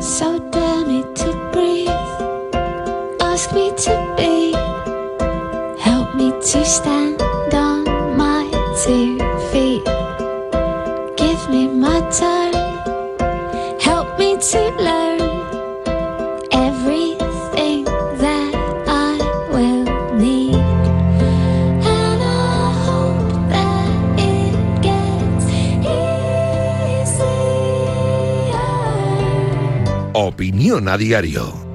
So dare me to breathe. Ask me to be. Help me to stand Opinión a diario.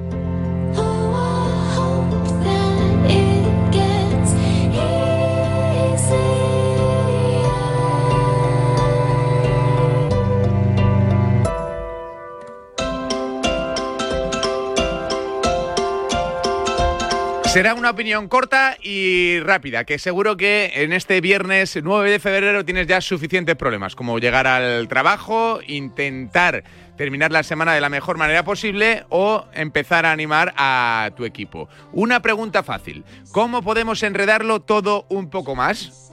Será una opinión corta y rápida, que seguro que en este viernes 9 de febrero tienes ya suficientes problemas, como llegar al trabajo, intentar terminar la semana de la mejor manera posible o empezar a animar a tu equipo. Una pregunta fácil, ¿cómo podemos enredarlo todo un poco más?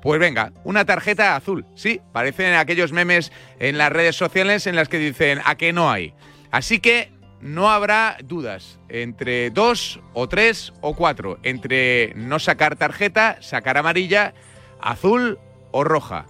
Pues venga, una tarjeta azul. Sí, parecen aquellos memes en las redes sociales en las que dicen a que no hay. Así que no habrá dudas entre dos o tres o cuatro, entre no sacar tarjeta, sacar amarilla, azul o roja.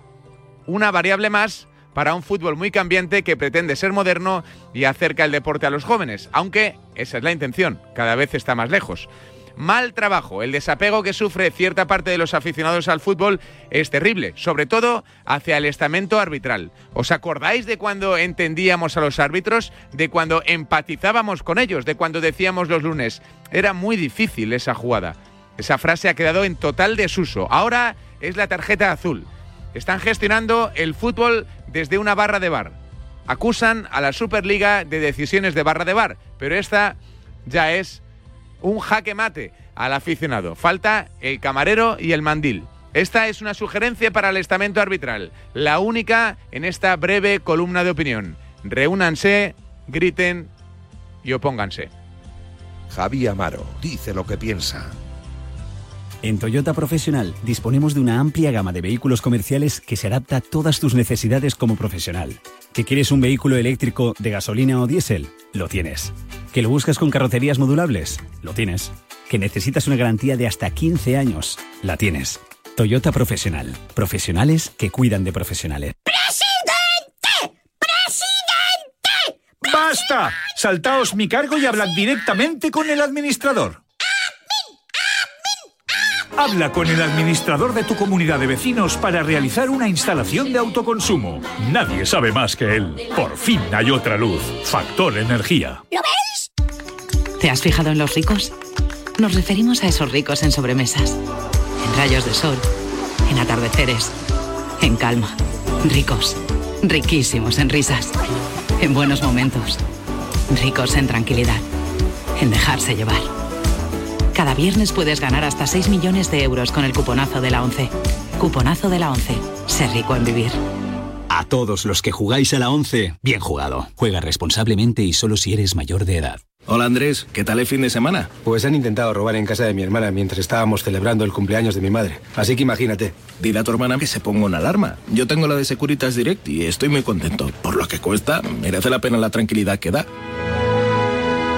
Una variable más para un fútbol muy cambiante que pretende ser moderno y acerca el deporte a los jóvenes, aunque esa es la intención, cada vez está más lejos. Mal trabajo, el desapego que sufre cierta parte de los aficionados al fútbol es terrible, sobre todo hacia el estamento arbitral. ¿Os acordáis de cuando entendíamos a los árbitros, de cuando empatizábamos con ellos, de cuando decíamos los lunes, era muy difícil esa jugada? Esa frase ha quedado en total desuso. Ahora es la tarjeta azul. Están gestionando el fútbol desde una barra de bar. Acusan a la Superliga de decisiones de barra de bar, pero esta ya es un jaque mate al aficionado. Falta el camarero y el mandil. Esta es una sugerencia para el estamento arbitral, la única en esta breve columna de opinión. Reúnanse, griten y opónganse. Javi Amaro dice lo que piensa. En Toyota Profesional disponemos de una amplia gama de vehículos comerciales que se adapta a todas tus necesidades como profesional. ¿Que quieres un vehículo eléctrico de gasolina o diésel? Lo tienes. ¿Que lo buscas con carrocerías modulables? Lo tienes. ¿Que necesitas una garantía de hasta 15 años? La tienes. Toyota Profesional. Profesionales que cuidan de profesionales. ¡Basta! Saltaos mi cargo y hablad directamente con el administrador. Habla con el administrador de tu comunidad de vecinos para realizar una instalación de autoconsumo. Nadie sabe más que él. Por fin hay otra luz. Factor Energía. ¿Lo veis? ¿Te has fijado en los ricos? Nos referimos a esos ricos en sobremesas, en rayos de sol, en atardeceres, en calma. Ricos, riquísimos en risas, en buenos momentos, ricos en tranquilidad, en dejarse llevar. Cada viernes puedes ganar hasta 6 millones de euros con el cuponazo de la 11. Cuponazo de la 11. Ser rico en vivir. A todos los que jugáis a la 11, bien jugado. Juega responsablemente y solo si eres mayor de edad. Hola Andrés, ¿qué tal el fin de semana? Pues han intentado robar en casa de mi hermana mientras estábamos celebrando el cumpleaños de mi madre. Así que imagínate. Dile a tu hermana que se ponga una alarma. Yo tengo la de Securitas Direct y estoy muy contento. Por lo que cuesta, merece la pena la tranquilidad que da.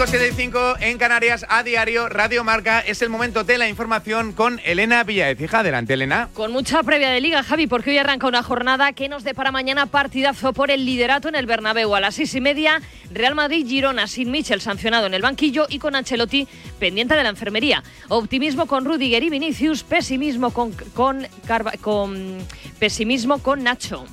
8 y 5, 7 y 5 en Canarias a diario, Radio Marca. Es el momento de la información con Elena Villaecija. Adelante, Elena. Con mucha previa de liga, Javi, porque hoy arranca una jornada que nos depara mañana partidazo por el liderato en el Bernabéu. A las seis y media, Real Madrid-Girona sin Michel sancionado en el banquillo y con Ancelotti pendiente de la enfermería. Optimismo con Rudiger y Vinicius, pesimismo con, con pesimismo con Nacho.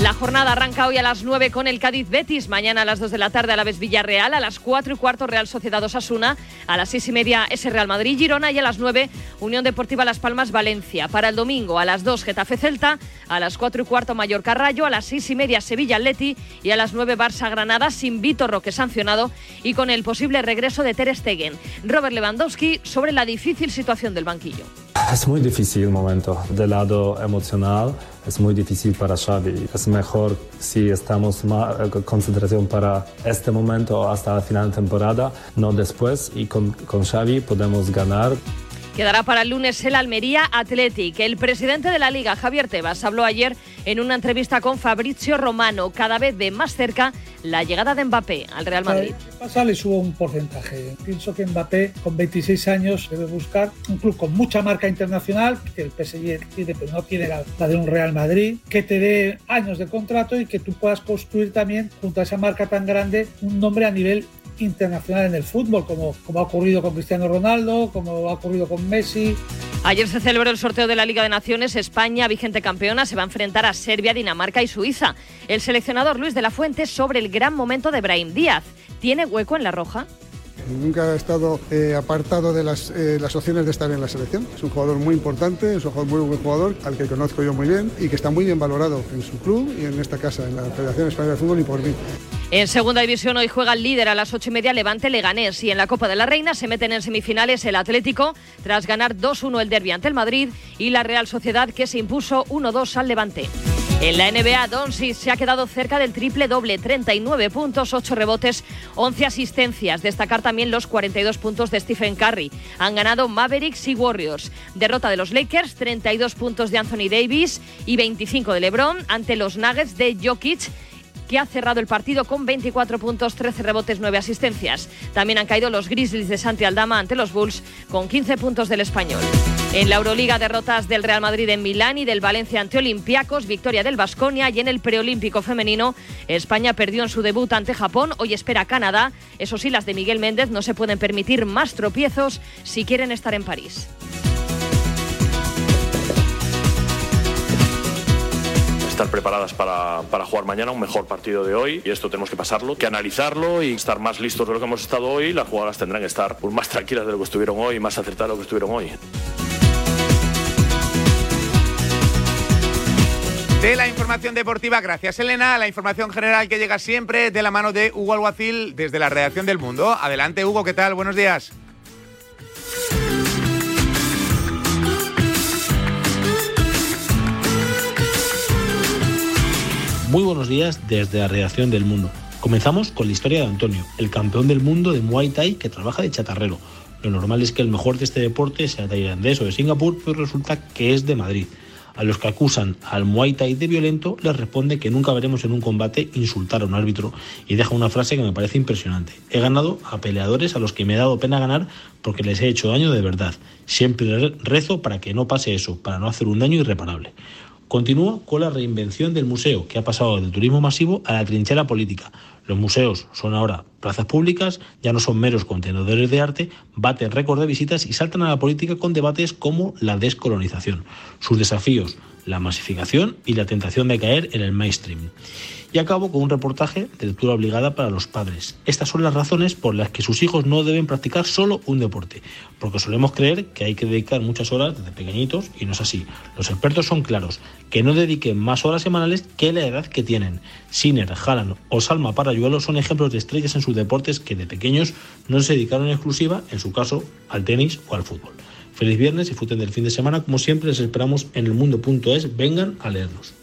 La jornada arranca hoy a las 9 con el Cádiz Betis, mañana a las 2 de la tarde a la vez Villarreal, a las 4 y cuarto Real Sociedad Osasuna, a las 6 y media ese Real Madrid Girona y a las 9 Unión Deportiva Las Palmas Valencia. Para el domingo a las 2 Getafe Celta, a las 4 y cuarto Mallorca Rayo, a las 6 y media Sevilla Atleti y a las 9 Barça Granada sin Vitor Roque sancionado y con el posible regreso de Ter Stegen. Robert Lewandowski sobre la difícil situación del banquillo. Es muy difícil el momento del lado emocional, es muy difícil para Xavi. Es mejor si estamos más concentración para este momento hasta la final de temporada, no después, y con, con Xavi podemos ganar. Quedará para el lunes el Almería Athletic. El presidente de la Liga, Javier Tebas, habló ayer en una entrevista con Fabrizio Romano. Cada vez ve más cerca la llegada de Mbappé al Real Madrid. Pasa le subo un porcentaje. Pienso que Mbappé, con 26 años, debe buscar un club con mucha marca internacional, que el PSG tiene, pero no tiene la, la de un Real Madrid, que te dé años de contrato y que tú puedas construir también, junto a esa marca tan grande, un nombre a nivel internacional en el fútbol, como, como ha ocurrido con Cristiano Ronaldo, como ha ocurrido con Messi. Ayer se celebró el sorteo de la Liga de Naciones. España, vigente campeona, se va a enfrentar a Serbia, Dinamarca y Suiza. El seleccionador Luis de la Fuente sobre el gran momento de Brahim Díaz. ¿Tiene hueco en la roja? Nunca ha estado eh, apartado de las, eh, las, opciones de estar en la selección. Es un jugador muy importante, es un jugador muy buen jugador, al que conozco yo muy bien y que está muy bien valorado en su club y en esta casa, en la Federación Española de Fútbol y por mí. En segunda división hoy juega el líder a las ocho y media Levante Leganés y en la Copa de la Reina se meten en semifinales el Atlético tras ganar 2-1 el derbi ante el Madrid y la Real Sociedad que se impuso 1-2 al Levante. En la NBA, Doncic se ha quedado cerca del triple doble, 39 puntos, 8 rebotes, 11 asistencias. Destacar también los 42 puntos de Stephen Curry. Han ganado Mavericks y Warriors. Derrota de los Lakers, 32 puntos de Anthony Davis y 25 de LeBron ante los Nuggets de Jokic que ha cerrado el partido con 24 puntos, 13 rebotes, 9 asistencias. También han caído los Grizzlies de Santi Aldama ante los Bulls con 15 puntos del español. En la Euroliga, derrotas del Real Madrid en Milán y del Valencia ante Olympiacos, victoria del Vasconia y en el preolímpico femenino, España perdió en su debut ante Japón, hoy espera Canadá. Eso sí, las de Miguel Méndez no se pueden permitir más tropiezos si quieren estar en París. estar preparadas para, para, jugar mañana un mejor partido de hoy y esto tenemos que pasarlo, que analizarlo y estar más listos de lo que hemos estado hoy. Las jugadoras tendrán que estar más tranquilas de lo que estuvieron hoy, más acertadas de lo que estuvieron hoy. De la información deportiva, gracias Elena. La información general que llega siempre de la mano de Hugo Alguacil desde la redacción del Mundo. Adelante Hugo, ¿qué tal? Buenos días. Muy buenos días desde la redacción del Mundo. Comenzamos con la historia de Antonio, el campeón del mundo de Muay Thai que trabaja de chatarrero. Lo normal es que el mejor de este deporte sea tailandés o de Singapur, pero resulta que es de Madrid. A los que acusan al Muay Thai de violento les responde que nunca veremos en un combate insultar a un árbitro y deja una frase que me parece impresionante. He ganado a peleadores a los que me ha dado pena ganar porque les he hecho daño de verdad. Siempre rezo para que no pase eso, para no hacer un daño irreparable. Continúa con la reinvención del museo, que ha pasado del turismo masivo a la trinchera política. Los museos son ahora plazas públicas, ya no son meros contenedores de arte, baten récord de visitas y saltan a la política con debates como la descolonización. Sus desafíos, la masificación y la tentación de caer en el mainstream. Y acabo con un reportaje de lectura obligada para los padres. Estas son las razones por las que sus hijos no deben practicar solo un deporte, porque solemos creer que hay que dedicar muchas horas desde pequeñitos y no es así. Los expertos son claros, que no dediquen más horas semanales que la edad que tienen. Sinner, Haaland o Salma Parayuelo son ejemplos de estrellas en sus deportes que de pequeños no se dedicaron en exclusiva, en su caso, al tenis o al fútbol. Feliz viernes, y disfruten del fin de semana. Como siempre, les esperamos en el mundo.es. Vengan a leernos.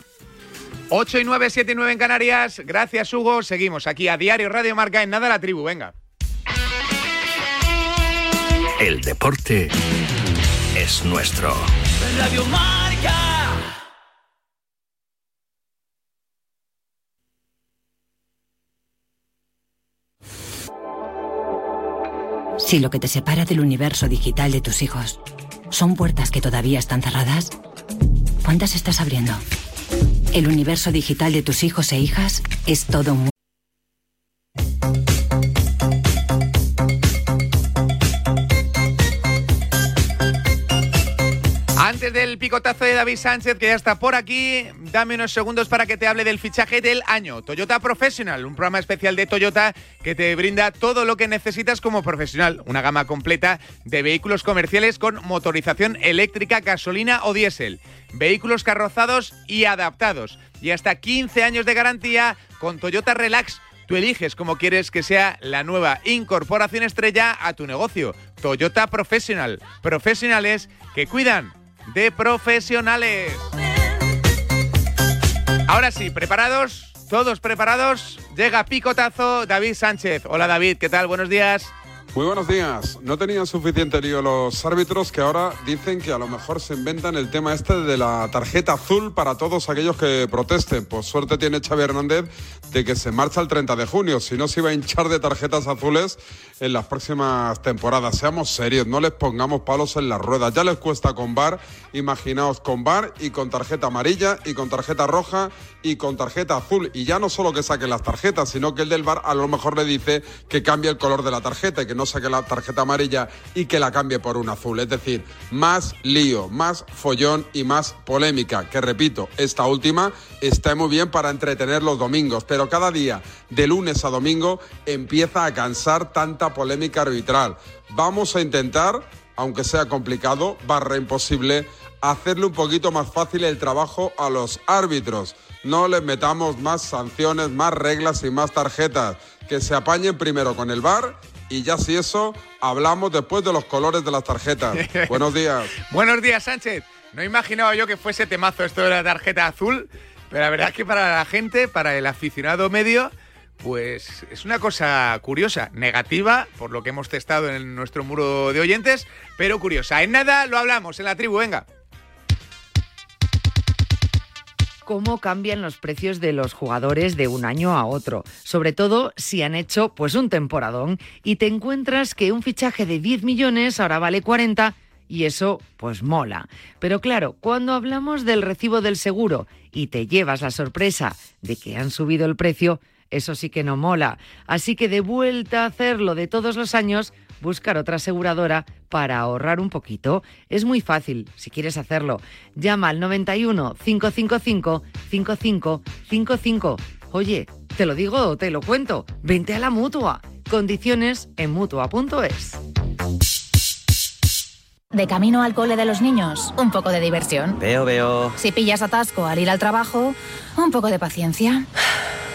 8 y 9, 7 y 9 en Canarias. Gracias, Hugo. Seguimos aquí a Diario Radio Marca en Nada la Tribu. Venga. El deporte es nuestro. Radio Marca. Si lo que te separa del universo digital de tus hijos son puertas que todavía están cerradas, ¿cuántas estás abriendo? El universo digital de tus hijos e hijas es todo un Antes del picotazo de David Sánchez, que ya está por aquí, dame unos segundos para que te hable del fichaje del año. Toyota Professional, un programa especial de Toyota que te brinda todo lo que necesitas como profesional. Una gama completa de vehículos comerciales con motorización eléctrica, gasolina o diésel. Vehículos carrozados y adaptados. Y hasta 15 años de garantía con Toyota Relax. Tú eliges cómo quieres que sea la nueva incorporación estrella a tu negocio. Toyota Professional. Profesionales que cuidan de profesionales. Ahora sí, ¿preparados? ¿Todos preparados? Llega picotazo David Sánchez. Hola David, ¿qué tal? Buenos días. Muy buenos días. No tenían suficiente lío los árbitros que ahora dicen que a lo mejor se inventan el tema este de la tarjeta azul para todos aquellos que protesten. Pues suerte tiene Xavi Hernández de que se marcha el 30 de junio. Si no, se iba a hinchar de tarjetas azules en las próximas temporadas. Seamos serios, no les pongamos palos en las ruedas. Ya les cuesta con bar. Imaginaos con bar y con tarjeta amarilla y con tarjeta roja y con tarjeta azul. Y ya no solo que saquen las tarjetas, sino que el del bar a lo mejor le dice que cambie el color de la tarjeta y que no saque la tarjeta amarilla y que la cambie por un azul. Es decir, más lío, más follón y más polémica. Que repito, esta última está muy bien para entretener los domingos, pero cada día, de lunes a domingo, empieza a cansar tanta polémica arbitral. Vamos a intentar, aunque sea complicado, barra imposible, hacerle un poquito más fácil el trabajo a los árbitros. No les metamos más sanciones, más reglas y más tarjetas. Que se apañen primero con el bar y ya si eso, hablamos después de los colores de las tarjetas. Buenos días. Buenos días, Sánchez. No imaginaba yo que fuese temazo esto de la tarjeta azul, pero la verdad es que para la gente, para el aficionado medio, pues es una cosa curiosa, negativa, por lo que hemos testado en nuestro muro de oyentes, pero curiosa. En nada lo hablamos en la tribu, venga. Cómo cambian los precios de los jugadores de un año a otro, sobre todo si han hecho pues un temporadón y te encuentras que un fichaje de 10 millones ahora vale 40 y eso pues mola. Pero claro, cuando hablamos del recibo del seguro y te llevas la sorpresa de que han subido el precio, eso sí que no mola. Así que de vuelta a hacerlo de todos los años, buscar otra aseguradora para ahorrar un poquito. Es muy fácil, si quieres hacerlo. Llama al 91 555 5555. Oye, te lo digo o te lo cuento. Vente a la mutua. Condiciones en mutua.es. De camino al cole de los niños, un poco de diversión. Veo, veo. Si pillas atasco al ir al trabajo, un poco de paciencia.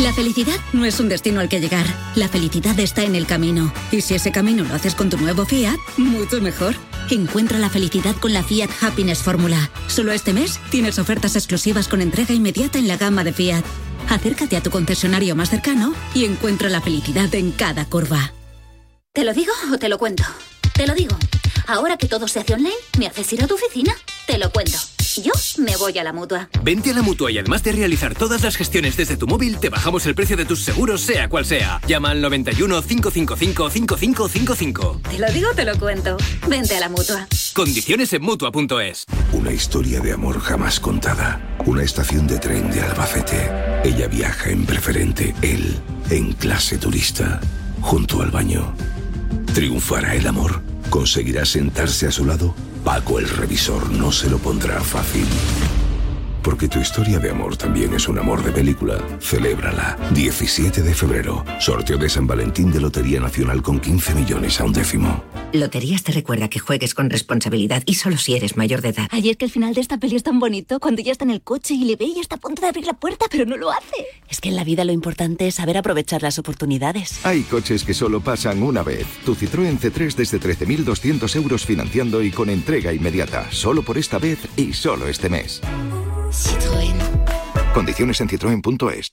La felicidad no es un destino al que llegar. La felicidad está en el camino. Y si ese camino lo haces con tu nuevo Fiat, mucho mejor. Encuentra la felicidad con la Fiat Happiness Fórmula. Solo este mes tienes ofertas exclusivas con entrega inmediata en la gama de Fiat. Acércate a tu concesionario más cercano y encuentra la felicidad en cada curva. ¿Te lo digo o te lo cuento? Te lo digo. Ahora que todo se hace online, ¿me haces ir a tu oficina? Te lo cuento. Yo me voy a la mutua. Vente a la mutua y además de realizar todas las gestiones desde tu móvil, te bajamos el precio de tus seguros, sea cual sea. Llama al 91 555 5555. Te lo digo, te lo cuento. Vente a la mutua. Condiciones en mutua.es. Una historia de amor jamás contada. Una estación de tren de Albacete. Ella viaja en preferente, él en clase turista, junto al baño. ¿Triunfará el amor? ¿Conseguirá sentarse a su lado? Paco el revisor no se lo pondrá fácil. Porque tu historia de amor también es un amor de película. Celébrala. 17 de febrero. Sorteo de San Valentín de Lotería Nacional con 15 millones a un décimo. Loterías te recuerda que juegues con responsabilidad y solo si eres mayor de edad. Ay, es que el final de esta peli es tan bonito cuando ya está en el coche y le ve y está a punto de abrir la puerta, pero no lo hace. Es que en la vida lo importante es saber aprovechar las oportunidades. Hay coches que solo pasan una vez. Tu Citroën C3 desde 13.200 euros financiando y con entrega inmediata. Solo por esta vez y solo este mes. Citroën. Condiciones en citroen.es.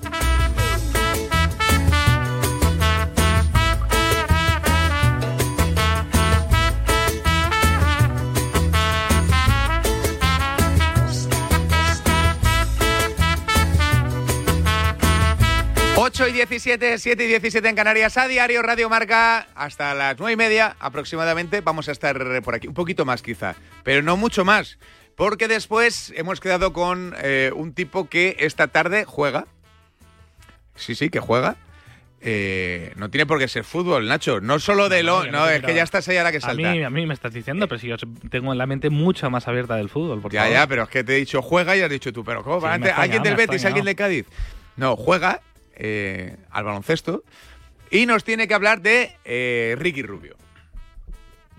Ocho y 17, 7 y 17 en Canarias, a diario Radio Marca, hasta las 9 y media aproximadamente. Vamos a estar por aquí, un poquito más quizá, pero no mucho más, porque después hemos quedado con eh, un tipo que esta tarde juega. Sí, sí, que juega. Eh, no tiene por qué ser fútbol, Nacho. No solo de lo. No, es que ya estás ahí a la que A salta. mí, a mí me estás diciendo, pero si yo tengo en la mente mucho más abierta del fútbol. Por Ya, favor. ya, pero es que te he dicho juega y has dicho tú, pero ¿cómo? Sí, ¿Alguien del Betis, alguien de Cádiz? No, juega eh, al baloncesto y nos tiene que hablar de eh, Ricky Rubio.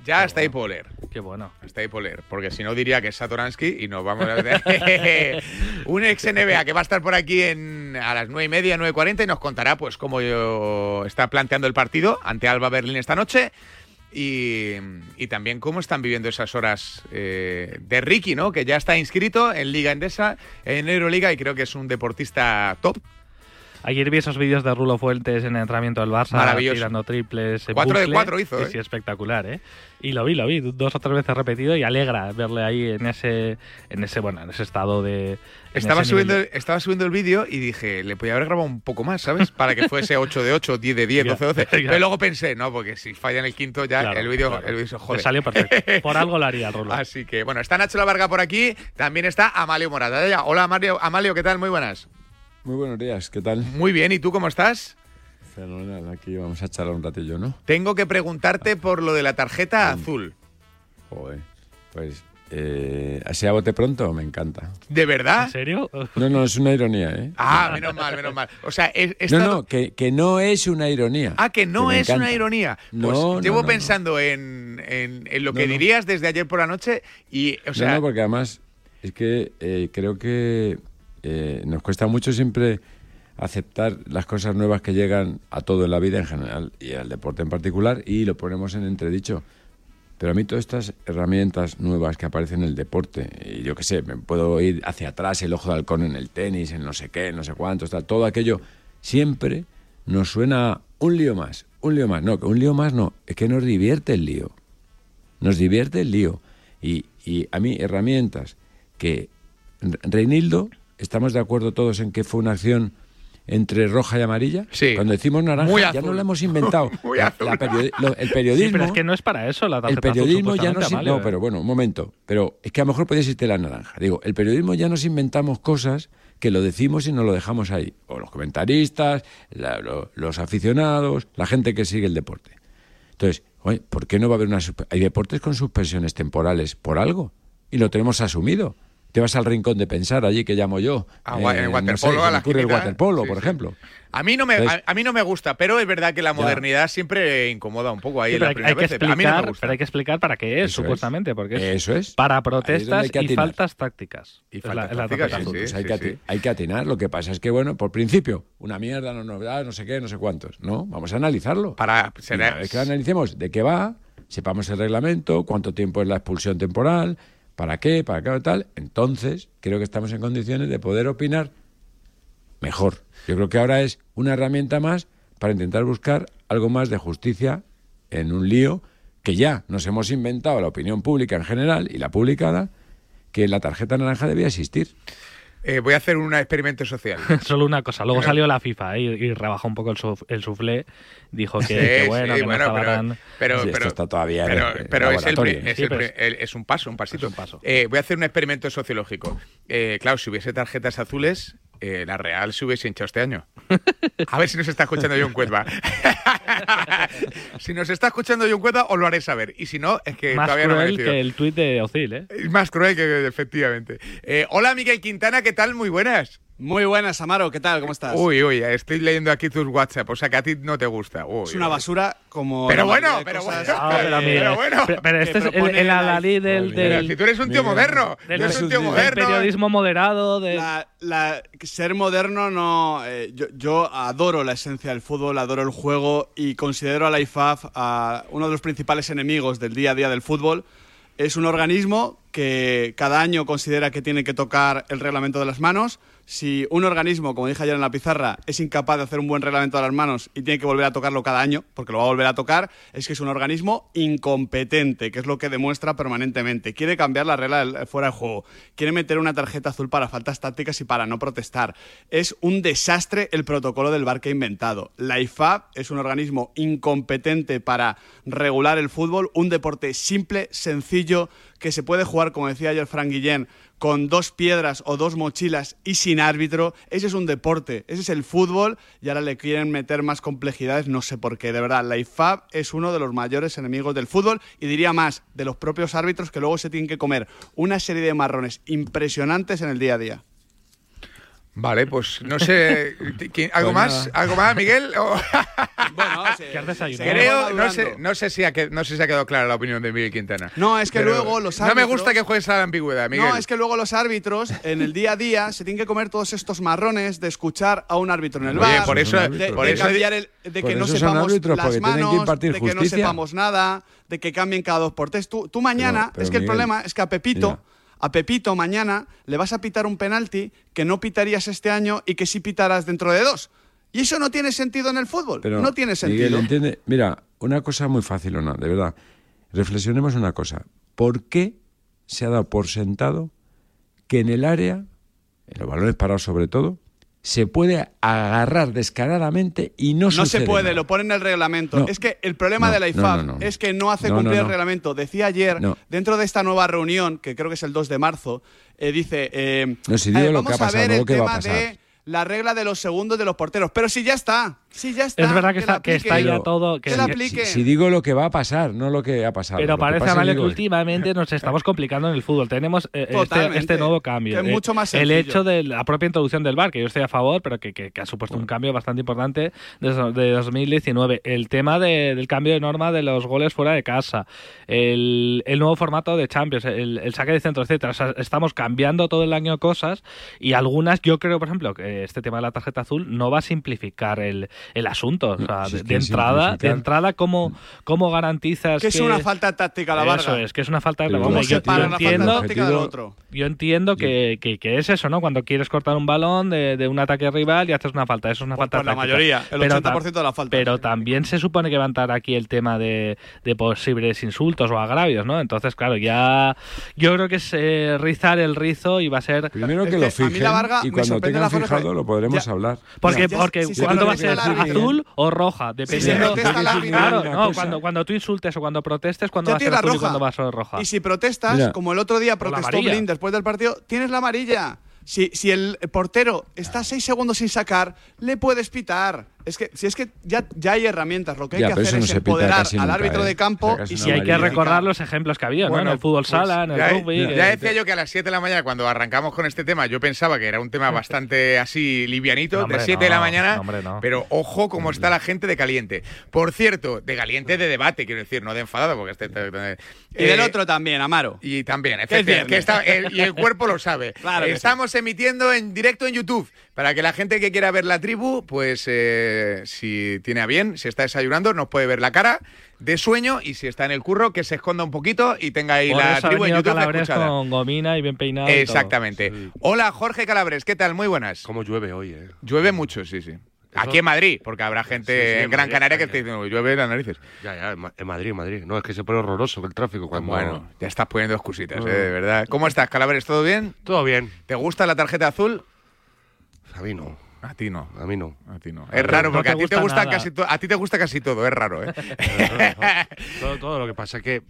Ya está ahí por leer. Qué bueno. Está ahí leer, porque si no diría que es Satoransky y nos vamos a ver un ex NBA que va a estar por aquí en, a las 9 y media, 9.40 y nos contará pues cómo yo- está planteando el partido ante Alba Berlín esta noche y, y también cómo están viviendo esas horas eh, de Ricky, ¿no? Que ya está inscrito en Liga Endesa, en Euroliga y creo que es un deportista top. Ayer vi esos vídeos de Rulo Fuentes en el entrenamiento del Barça, tirando triples. en Cuatro de bucle. cuatro hizo, Sí, ¿eh? sí, espectacular, ¿eh? Y lo vi, lo vi, dos o tres veces repetido y alegra verle ahí en ese, en ese, bueno, en ese estado de. Estaba subiendo, estaba subiendo el vídeo y dije, le podía haber grabado un poco más, ¿sabes? Para que fuese 8 de 8, 10 de 10, Ya, 12 de 12. ya. Pero luego pensé, no, porque si falla en el quinto ya Claro, el vídeo claro. el se jode. Le salió perfecto. Por algo lo haría Rulo. Así que, bueno, está Nacho La Varga por aquí, también está Amalio Morata. Hola, Amalio, Amalio, ¿qué tal? Muy buenas. Muy buenos días, ¿qué tal? Muy bien, ¿y tú cómo estás? Fenomenal, aquí vamos a charlar un ratillo, ¿no? Tengo que preguntarte por lo de la tarjeta azul. Joder, pues eh, así a bote pronto me encanta. ¿De verdad? ¿En serio? No, no, es una ironía, ¿eh? Ah, menos mal, menos mal. O sea, he, he No, estado- no, que, que no es una ironía. Ah, que no es una ironía. Pues No, llevo no, no. pensando En, en- en lo que no. dirías desde ayer por la noche y, o sea, no, no, porque además es que eh, creo que eh, nos cuesta mucho siempre aceptar las cosas nuevas que llegan a todo en la vida en general y al deporte en particular y lo ponemos en entredicho. Pero a mí todas estas herramientas nuevas que aparecen en el deporte, y yo qué sé, me puedo ir hacia atrás, el ojo de halcón en el tenis, en no sé qué, en no sé cuántos, tal, todo aquello, siempre nos suena un lío más, un lío más. No, un lío más no, es que nos divierte el lío. Nos divierte el lío. Y, y a mí, herramientas que Re- Reinildo, ¿estamos de acuerdo todos en que fue una acción entre roja y amarilla? Sí. Cuando decimos naranja, ya no lo hemos inventado. Muy La- azul. la periodi- lo- el periodismo. Sí, pero es que no es para eso la El azul, periodismo ya no supuestamente, se... Amalio, No, pero bueno, un momento. Pero es que a lo mejor podía existir la naranja. Digo, el periodismo ya nos inventamos cosas que lo decimos y no lo dejamos ahí. O los comentaristas, la- lo- los aficionados, la gente que sigue el deporte. Entonces, oye, ¿por qué no va a haber una... Hay deportes con suspensiones temporales por algo. Y lo tenemos asumido. Te vas al rincón de pensar allí que llamo yo. A gua- en no waterpolo, sé, a la ocurre el waterpolo, Sí, por sí. ejemplo. a mí no me a, Entonces- a mí no me gusta, pero es verdad que la Ya. modernidad siempre incomoda un poco ahí Sí, en pero la hay, primera hay que vez. A mí no me explicar, gusta. pero hay que explicar para qué es, Eso es. supuestamente, porque es, Eso es. para protestas hay que y atinar. faltas tácticas. Y faltas la- la. Pues hay, que hay que atinar. Lo que pasa es que, bueno, por principio, una mierda, no novedad, no sé qué, no sé cuántos. No, vamos a analizarlo. Para Y una vez que analicemos de qué va, sepamos el reglamento, cuánto tiempo es la expulsión temporal, para qué, para qué tal, entonces creo que estamos en condiciones de poder opinar mejor. Yo creo que ahora es una herramienta más para intentar buscar algo más de justicia en un lío que ya nos hemos inventado la opinión pública en general y la publicada, que la tarjeta naranja debía existir. Eh, voy a hacer un experimento social. Solo una cosa. Luego salió la FIFA ¿eh? y, y rebajó un poco el, suf- el soufflé. Dijo que, Sí, que bueno, sí, que bueno, no pero, tan... pero, Sí, esto pero- está todavía en pero, el- pero el es, el, es, Sí, el pero pri- el- es un paso, un pasito. Es un paso. Eh, voy a hacer un experimento sociológico. Eh, claro, si hubiese tarjetas azules, eh, la Real se hubiese hinchado este año. A ver si nos está escuchando John Cuetba. si nos está escuchando John Cuetba, os lo haré saber. Y si no, es que Más todavía no me he cruel decidido. que el tuit de Ozil, ¿eh? Es Más cruel que efectivamente. Eh, hola, Miguel Quintana, ¿qué tal? Muy buenas. Muy buenas, Amaro, ¿qué tal? ¿Cómo estás? Uy, uy, estoy leyendo aquí tus WhatsApp, o sea que a ti no te gusta. Uy, es una basura como. Pero bueno, pero bueno, Ah, pero, bueno. pero- pero este es el, el la- adalid del, Pero del, si tú eres un tío Miguel. moderno, del- eres un tío del moderno. periodismo moderado. De... La- la- ser moderno no. eh, yo, yo adoro la esencia del fútbol, adoro el juego y considero a la IFAF a uno de los principales enemigos del día a día del fútbol. Es un organismo que cada año considera que tiene que tocar el reglamento de las manos. Si un organismo, como dije ayer en la pizarra, es incapaz de hacer un buen reglamento de las manos y tiene que volver a tocarlo cada año, porque lo va a volver a tocar, es que es un organismo incompetente, que es lo que demuestra permanentemente. Quiere cambiar la regla fuera de juego, quiere meter una tarjeta azul para faltas tácticas y para no protestar. Es un desastre el protocolo del bar que ha inventado. La IFAB es un organismo incompetente para regular el fútbol, un deporte simple, sencillo, que se puede jugar, como decía ayer Frank Guillén, con dos piedras o dos mochilas y sin árbitro. Ese es un deporte, ese es el fútbol y ahora le quieren meter más complejidades, no sé por qué. De verdad, la IFAB es uno de los mayores enemigos del fútbol y diría más, de los propios árbitros que luego se tienen que comer una serie de marrones impresionantes en el día a día. Vale, pues no sé. ¿quién- ¿Algo Pues más? ¿Algo más, Miguel? O- Bueno, se- ¿Qué has desayunado? Creo, no sé, no, sé si ha, que- no sé si ha quedado clara la opinión de Miguel Quintana. No, es que luego los No me árbitros- gusta que juegues a la ambigüedad, Miguel. No, es que luego los árbitros en el día a día se tienen que comer todos estos marrones de escuchar a un árbitro en el Oye, bar, por eso- de, por de eso- cambiar el, de por que no sepamos árbitros, las que manos, impartir de que no sepamos nada, de que cambien cada dos por tres. Tú, tú mañana, Pero- pero es que el problema es que a Pepito, mira. A Pepito mañana le vas a pitar un penalti que no pitarías este año y que sí pitarás dentro de dos. Y eso no tiene sentido en el fútbol. Pero, no tiene sentido. Miguel, entiende. Mira, una cosa muy fácil, ¿o no? De verdad. Reflexionemos una cosa. ¿Por qué se ha dado por sentado que en el área, en los balones parados sobre todo, se puede agarrar descaradamente y no No se puede, nada? lo ponen en el reglamento. No. Es que el problema No, de la IFAB es que no hace cumplir el reglamento. Decía ayer, dentro de esta nueva reunión, que creo que es el 2 de marzo, eh, dice... eh, si lo vamos que ha pasado, a ver el tema de la regla de los segundos de los porteros. Pero si ya está, si ya está. Es verdad que, está, que está ya todo. Que. Si digo lo que va a pasar, no lo que ha pasado. Pero parece, pasa, Amalia, que últimamente nos estamos complicando en el fútbol. Tenemos eh, este, este nuevo cambio. Que es Eh, mucho más El hecho de la propia introducción del VAR, que yo estoy a favor, pero que, que- que ha supuesto un cambio bastante importante desde de 2019. El tema de- del cambio de norma de los goles fuera de casa. El, el nuevo formato de Champions, el, el saque de centro, etcétera. O sea, estamos cambiando todo el año cosas y algunas, yo creo, por ejemplo, que este tema de la tarjeta azul no va a simplificar el, el asunto. O sea, de, que entrada, de entrada, ¿cómo, cómo garantizas Que es una falta táctica a la eso Varga. es, que es una falta de Pero Hombre, ¿cómo yo, yo la falta entiendo, táctica del otro? yo entiendo que, que- que es eso, ¿no? Cuando quieres cortar un balón de, de un ataque rival y haces una falta, eso es una falta pues la táctica. mayoría, el Pero 80% ta- de la falta. Pero también se supone que va a entrar aquí el tema de, de posibles insultos o agravios, ¿no? Entonces, claro, ya yo creo que es eh, rizar el rizo y va a ser... Primero Es que que lo a mí la fijen Varga y cuando tengan la fijado que- lo podremos Ya. hablar. Porque, Ya, porque si se ¿cuándo va a ser? ¿Azul o roja? Dependiendo. protesta el árbitro- claro, no, cuando, cuando tú insultes o cuando protestes, cuando Ya va a ser azul y roja. cuando va a ser roja. Y si protestas, Mira. como el otro día protestó. Blin después del partido, tienes la amarilla. Si, si el portero está seis segundos sin sacar, le puedes pitar. Es que, si es que ya, ya hay herramientas, lo que hay Ya, que hacer no es empoderar al nunca, árbitro ¿eh? de campo y Y hay que recordar los ejemplos que había, ¿no? En el fútbol pues, sala, en el ya, rugby. ya decía yo que a las 7 de la mañana, cuando arrancamos con este tema, yo pensaba que era un tema bastante así livianito, No, hombre, de 7 de la mañana, no, hombre, no. pero ojo cómo está la gente de caliente. Por cierto, de caliente de debate, quiero decir, no de enfadado, porque este... Y del eh, otro también, Amaro. Y también, efectivamente, que está- el- y el cuerpo lo sabe. Claro Estamos emitiendo en directo en YouTube para que la gente que quiera ver la tribu, pues eh, si tiene a bien, si está desayunando, nos puede ver la cara de sueño y si está en el curro, que se esconda un poquito y tenga ahí Por la eso ha tribu en YouTube con gomina y bien peinado. y todo. Exactamente. Hola, Jorge Calabres, ¿qué tal? Muy buenas. Cómo llueve hoy, ¿eh? Llueve mucho, sí, sí. Aquí en Madrid, porque habrá gente Sí, sí, en en Gran Madrid, Canaria que aquí. te dice, llueve las narices. Ya, ya, en Ma- en Madrid, en Madrid. No, es que se pone horroroso el tráfico cuando... Bueno, ya estás poniendo excusitas, No. eh, de verdad. ¿Cómo estás, Calabres? ¿Todo bien? Todo bien. ¿Te gusta la tarjeta azul? A mí no. A ti no. A mí no. A ti no. Es raro no porque te a ti te gusta gusta nada. casi todo, a ti te gusta casi todo, es raro, ¿eh? todo, todo lo que pasa es que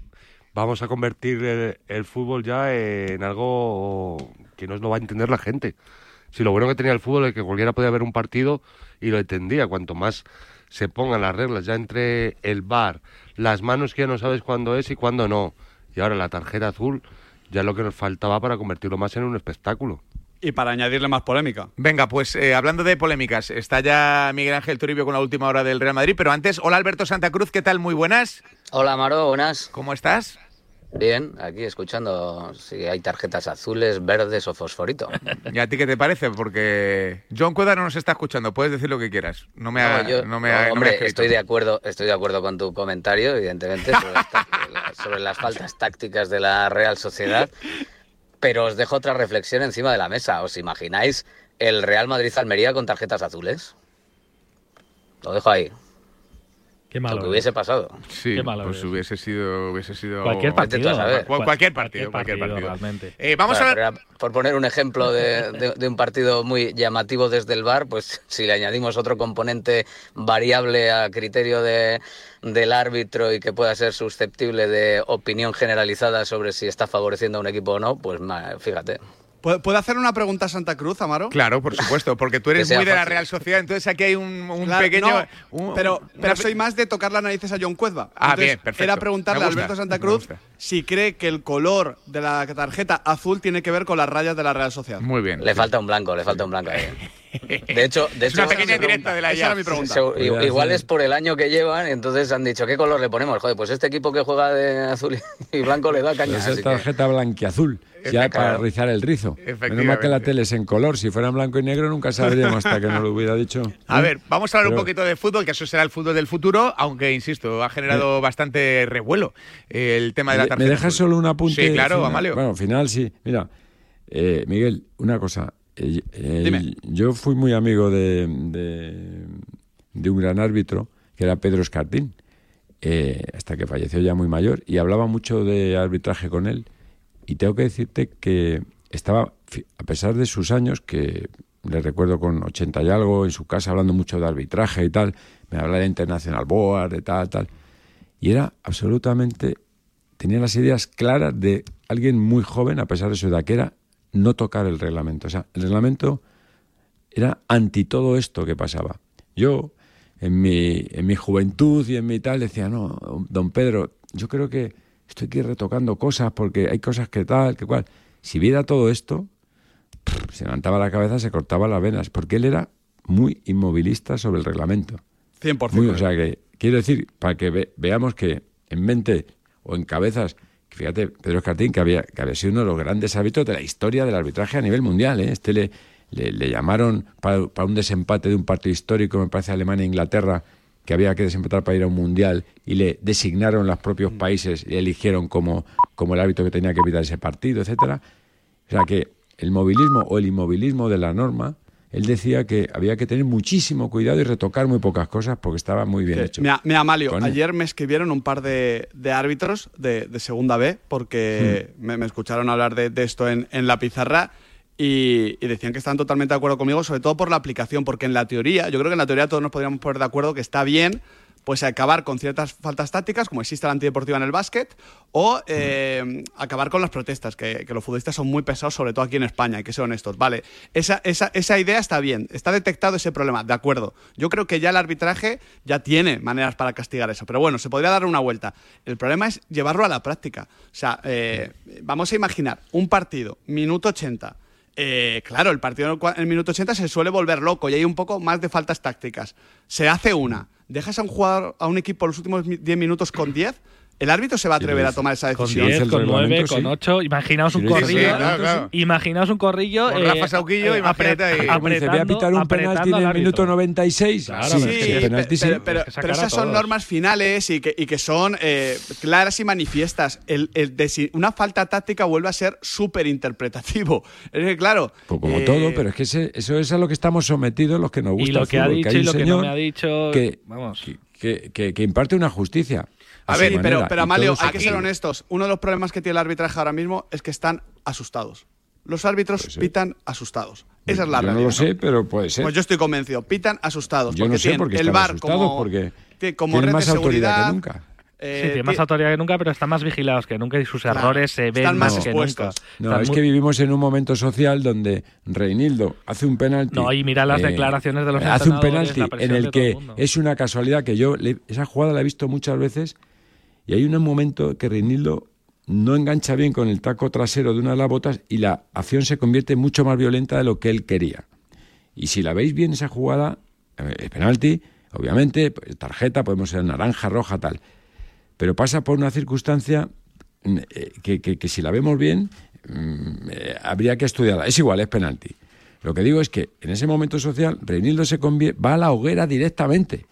vamos a convertir el, el fútbol ya en algo que no lo va a entender la gente. Si lo bueno que tenía el fútbol es que cualquiera podía ver un partido y lo entendía. Cuanto más se pongan las reglas ya entre el bar, las manos que ya no sabes cuándo es y cuándo no. Y ahora la tarjeta azul ya es lo que nos faltaba para convertirlo más en un espectáculo. Y para añadirle más polémica. Venga, pues eh, hablando de polémicas, está ya Miguel Ángel Toribio con la última hora del Real Madrid, pero antes, hola Alberto Santa Cruz, ¿qué tal? Muy buenas. Hola Maro, buenas. ¿Cómo estás? Bien, aquí escuchando si hay tarjetas azules, verdes o fosforito. ¿Y a ti qué te parece? Porque John Cueda no nos está escuchando, puedes decir lo que quieras. No me ha, No, yo- no me no, ha- no me ha hombre, estoy de acuerdo, estoy de acuerdo con tu comentario, evidentemente, sobre las, sobre las faltas tácticas de la Real Sociedad. Pero os dejo otra reflexión encima de la mesa. ¿Os imagináis el Real Madrid-Almería con tarjetas azules? Lo dejo ahí. Qué Lo malo. que hubiese pasado. Sí, Qué malo pues es. hubiese sido, hubiese sido Cualquier partido. A saber. Cual- cualquier partido, cualquier partido. realmente. Eh, vamos Bueno, a era por poner un ejemplo de, de- de un partido muy llamativo desde el bar, pues si le añadimos otro componente variable a criterio de, del árbitro y que pueda ser susceptible de opinión generalizada sobre si está favoreciendo a un equipo o no, pues fíjate. ¿Puedo hacer una pregunta a Santa Cruz, Amaro? Claro, por supuesto, porque tú Que eres muy de la. Real Sociedad, entonces aquí hay un, un Claro, pequeño... no, un- pero, soy más de tocar las narices a John Cuezba. Ah, Entonces, bien, perfecto. Era preguntarle a Alberto Santa Cruz si cree que el color de la tarjeta azul tiene que ver con las rayas de la Real Sociedad. Muy bien. Le falta un blanco, le falta un blanco ahí. De hecho, de Es hecho una pequeña directa de la Esa era mi pregunta. igual es por el año que llevan, entonces han dicho, ¿qué color le ponemos? Joder, pues este equipo que juega de azul y blanco le da caña. esa así es que- tarjeta blanquiazul, ya para rizar el rizo. Menos que la tele es en color. Si fuera en blanco y negro nunca sabríamos hasta que no lo hubiera dicho. A ver, vamos a hablar un poquito de fútbol, que eso será el fútbol del futuro, aunque, insisto, ha generado bastante revuelo eh, el tema de la ¿Me- tarjeta. ¿Me dejas solo un apunte? Sí, claro, final? Amalio. Bueno, final sí. Mira, eh, Miguel, una cosa. Eh, eh, Dime. Yo fui muy amigo de, de, de un gran árbitro, que era Pedro Escartín, eh, hasta que falleció ya muy mayor, y hablaba mucho de arbitraje con él. Y tengo que decirte que estaba, a pesar de sus años, que le recuerdo con 80 y algo, en su casa hablando mucho de arbitraje y tal, me hablaba de International Board, de tal, tal, y era absolutamente tenía las ideas claras de alguien muy joven, a pesar de su edad, que era no tocar el reglamento. O sea, el reglamento era anti todo esto que pasaba. Yo, en mi, en mi juventud y en mi tal, decía, no, don Pedro, yo creo que estoy aquí retocando cosas porque hay cosas que tal, que cual. Si viera todo esto, se levantaba la cabeza, se cortaba las venas, porque él era muy inmovilista sobre el reglamento. 100%. Muy, o sea que, quiero decir, para que ve- veamos que en mente o en cabezas, fíjate, Pedro Escartín, que había, que había sido uno de los grandes árbitros de la historia del arbitraje a nivel mundial. ¿eh? Este le, le, le llamaron para, para un desempate de un partido histórico, me parece Alemania e Inglaterra, que había que desempatar para ir a un mundial, y le designaron los propios países y eligieron como, como el árbitro que tenía que evitar ese partido, etcétera. O sea que el movilismo o el inmovilismo de la norma, él decía que había que tener muchísimo cuidado y retocar muy pocas cosas porque estaba muy bien hecho. Mira, mira, ayer me escribieron un par de, de árbitros de, de Segunda B porque Hmm. me, me escucharon hablar de, de esto en, en la pizarra y, decían que estaban totalmente de acuerdo conmigo, sobre todo por la aplicación, porque en la teoría, yo creo que en la teoría todos nos podríamos poner de acuerdo que está bien pues acabar con ciertas faltas tácticas, como existe la antideportiva en el básquet, o eh, acabar con las protestas, que, que los futbolistas son muy pesados, sobre todo aquí en España, hay que ser honestos. Vale, esa, esa, esa idea está bien, está detectado ese problema, de acuerdo. Yo creo que ya el arbitraje ya tiene maneras para castigar eso, pero bueno, se podría dar una vuelta. El problema es llevarlo a la práctica. O sea, eh, vamos a imaginar un partido, minuto 80. Eh, claro, el partido en el minuto 80 se suele volver loco y hay un poco más de faltas tácticas. Se hace una, dejas a un jugador, a un equipo los últimos mi- 10 minutos con 10, el árbitro se va a atrever a tomar esa Con decisión. 10, el con 9, reglamento, con sí. 8. Imaginaos un Sí, sí, sí, corrillo. claro, claro. Imaginaos un corrillo. Con eh, Rafa Sauquillo, eh, imagínate ahí. apre- Como dice, voy a apretando- pitar un penalti apretando en el minuto árbitro. 96. Claro, pero, esas son normas finales y que, y que son eh, claras y manifiestas. El, el de si una falta táctica vuelve a ser súper interpretativo. Es que, claro. Pues como eh, todo, pero es que ese- eso es a lo que estamos sometidos los que nos gusta Y lo el que ha fútbol, dicho y lo que no me ha dicho. que, Vamos. que, que- que imparte una justicia. A ver, pero, manera, pero Amalio, hay que ser honestos. Uno de los problemas que tiene el arbitraje ahora mismo es que están asustados. Los árbitros Puede ser. pitan asustados. Esa es la Yo no realidad. lo sé, pero puede ser. Pues yo estoy convencido. Pitan asustados. Yo no sé tienen por qué el asustados, como, porque tiene como tienen red más de autoridad que seguridad. nunca. Eh, Sí, tiene más autoridad que nunca, pero están más vigilados que nunca y sus Claro, errores se ven están más, más que expuestos. nunca. No, Están es muy- que vivimos en un momento social donde Reinildo hace un penalti. No, y mira las declaraciones de los Hace un penalti en el el que mundo. es una casualidad que yo le- esa jugada la he visto muchas veces y hay un momento que Reinildo no engancha bien con el taco trasero de una de las botas y la acción se convierte mucho más violenta de lo que él quería. Y si la veis bien esa jugada, eh, es penalti, obviamente, pues, tarjeta, podemos ser naranja, roja, tal. Pero pasa por una circunstancia mm, eh, que, que- que si la vemos bien, mm, eh, habría que estudiarla. Es igual, es penalti. Lo que digo es que en ese momento social, Reinildo se va a la hoguera directamente.